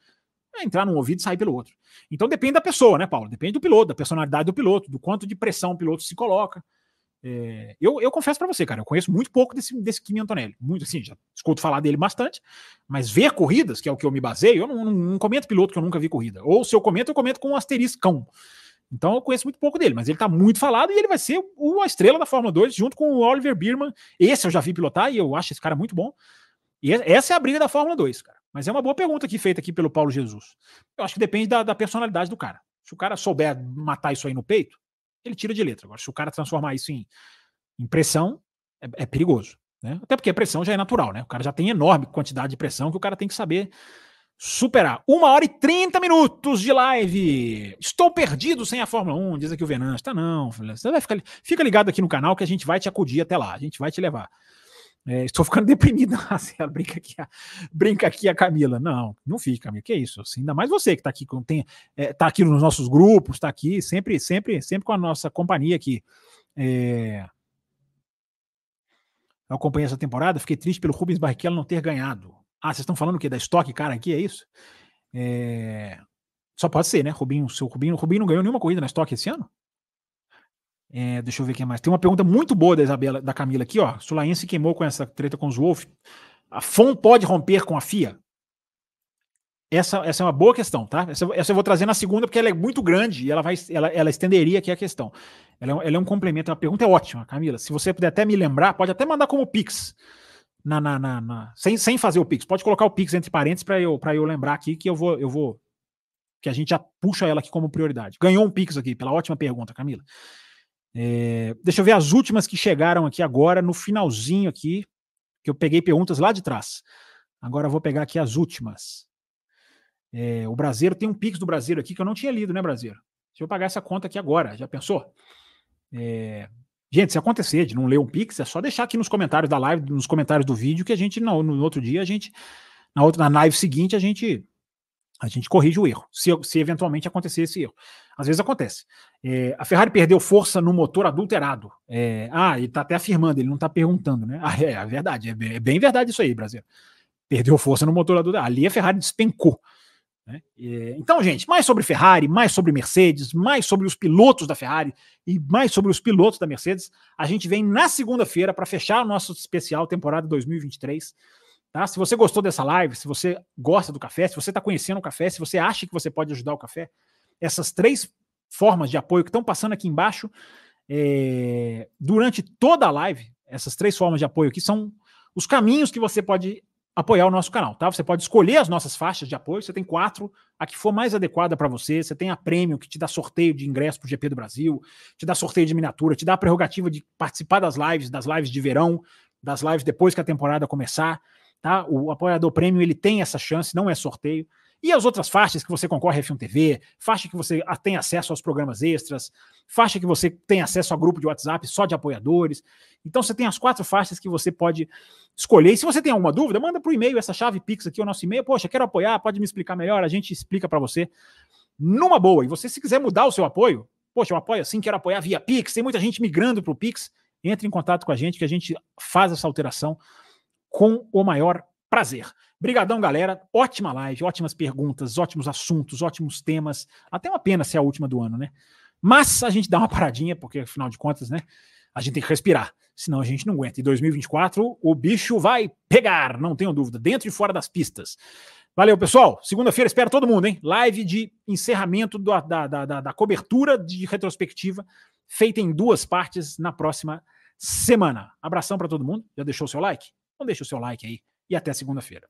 É entrar num ouvido e sair pelo outro. Então depende da pessoa, né, Paulo? Depende do piloto, da personalidade do piloto, do quanto de pressão o piloto se coloca. É, eu, eu confesso para você, cara, eu conheço muito pouco desse, desse Kimi Antonelli. Muito assim, já escuto falar dele bastante, mas ver corridas, que é o que eu me baseio, eu não, não, não comento piloto que eu nunca vi corrida. Ou se eu comento, eu comento com um asteriscão. Então eu conheço muito pouco dele, mas ele tá muito falado e ele vai ser o, a estrela da Fórmula 2 junto com o Oliver Birman. Esse eu já vi pilotar e eu acho esse cara muito bom. E essa é a briga da Fórmula 2, cara. Mas é uma boa pergunta aqui feita aqui pelo Paulo Jesus. Eu acho que depende da, da personalidade do cara. Se o cara souber matar isso aí no peito, ele tira de letra. Agora, se o cara transformar isso em, em pressão, é, é perigoso. Né? Até porque a pressão já é natural, né? O cara já tem enorme quantidade de pressão que o cara tem que saber superar. Uma hora e 30 minutos de live. Estou perdido sem a Fórmula 1, diz aqui o Venâncio. Tá não, você vai ficar, fica ligado aqui no canal que a gente vai te acudir até lá. A gente vai te levar. É, estou ficando deprimido. Marcelo, brinca aqui, a, brinca aqui a Camila. Não, não fica, Camila. Que isso? Assim, ainda mais você que está aqui, tem, é, tá aqui nos nossos grupos, está aqui, sempre, sempre, sempre com a nossa companhia aqui. É... Eu acompanhei essa temporada, fiquei triste pelo Rubens Barrichello não ter ganhado. Ah, vocês estão falando o quê? Da estoque, cara, aqui, é isso? É... Só pode ser, né? Rubinho, seu Rubinho, Rubinho não ganhou nenhuma corrida na estoque esse ano? É, deixa eu ver quem mais. Tem uma pergunta muito boa da Isabela, da Camila aqui, ó. Sulaense queimou com essa treta com os Wolf. A FOM pode romper com a FIA? Essa, essa é uma boa questão, tá? Essa, essa, eu vou trazer na segunda, porque ela é muito grande e ela vai ela, ela estenderia aqui a questão. Ela é, ela é um complemento. A pergunta é ótima, Camila. Se você puder até me lembrar, pode até mandar como Pix. Na, na, na, na sem, sem fazer o Pix. Pode colocar o Pix entre parênteses para eu, eu lembrar aqui que eu vou, eu vou. Que a gente já puxa ela aqui como prioridade. Ganhou um Pix aqui, pela ótima pergunta, Camila. É, deixa eu ver as últimas que chegaram aqui agora, no finalzinho aqui, que eu peguei perguntas lá de trás. Agora eu vou pegar aqui as últimas. É, o Brasileiro tem um Pix do Brasileiro aqui que eu não tinha lido, né, Brasileiro? Deixa eu pagar essa conta aqui agora, já pensou? É, gente, se acontecer de não ler um Pix, é só deixar aqui nos comentários da live, nos comentários do vídeo, que a gente, no, no outro dia, a gente, na outra na live seguinte, a gente a gente corrige o erro, se, se eventualmente acontecer esse erro. Às vezes acontece. É, a Ferrari perdeu força no motor adulterado. É, ah, ele está até afirmando, ele não está perguntando, né? Ah, é, é verdade, é bem, é bem, verdade isso aí, Brasil. Perdeu força no motor adulterado. Ali a Ferrari despencou. Né? Então, gente, mais sobre Ferrari, mais sobre Mercedes, mais sobre os pilotos da Ferrari e mais sobre os pilotos da Mercedes, a gente vem na segunda-feira para fechar o nosso especial temporada 2023. Tá? Se você gostou dessa live, se você gosta do café, se você está conhecendo o café, se você acha que você pode ajudar o café, essas três formas de apoio que estão passando aqui embaixo, é, durante toda a live, essas três formas de apoio aqui são os caminhos que você pode apoiar o nosso canal, tá? Você pode escolher as nossas faixas de apoio, você tem quatro, a que for mais adequada para você, você tem a Premium, que te dá sorteio de ingresso para o GP do Brasil, te dá sorteio de miniatura, te dá a prerrogativa de participar das lives, das lives de verão, das lives depois que a temporada começar, Tá? O apoiador prêmio ele tem essa chance, não é sorteio. E as outras faixas que você concorre a F1 TV, faixa que você tem acesso aos programas extras, faixa que você tem acesso a grupo de WhatsApp só de apoiadores. Então você tem as quatro faixas que você pode escolher. E se você tem alguma dúvida, manda para o e-mail essa chave Pix aqui, o nosso e-mail. Poxa, quero apoiar, pode me explicar melhor, a gente explica para você numa boa. E você, se quiser mudar o seu apoio, poxa, eu apoio assim, quero apoiar via Pix, tem muita gente migrando para o Pix, entre em contato com a gente que a gente faz essa alteração com o maior prazer. Brigadão, galera. Ótima live, ótimas perguntas, ótimos assuntos, ótimos temas. Até uma pena ser a última do ano, né? Mas a gente dá uma paradinha, porque afinal de contas, né? A gente tem que respirar, senão a gente não aguenta. Em 2024, o bicho vai pegar, não tenho dúvida, dentro e fora das pistas. Valeu, pessoal. Segunda-feira, espero todo mundo, hein? Live de encerramento da, da, da, da cobertura de retrospectiva, feita em duas partes na próxima semana. Abração para todo mundo. Já deixou o seu like? Então deixa o seu like aí e até segunda-feira.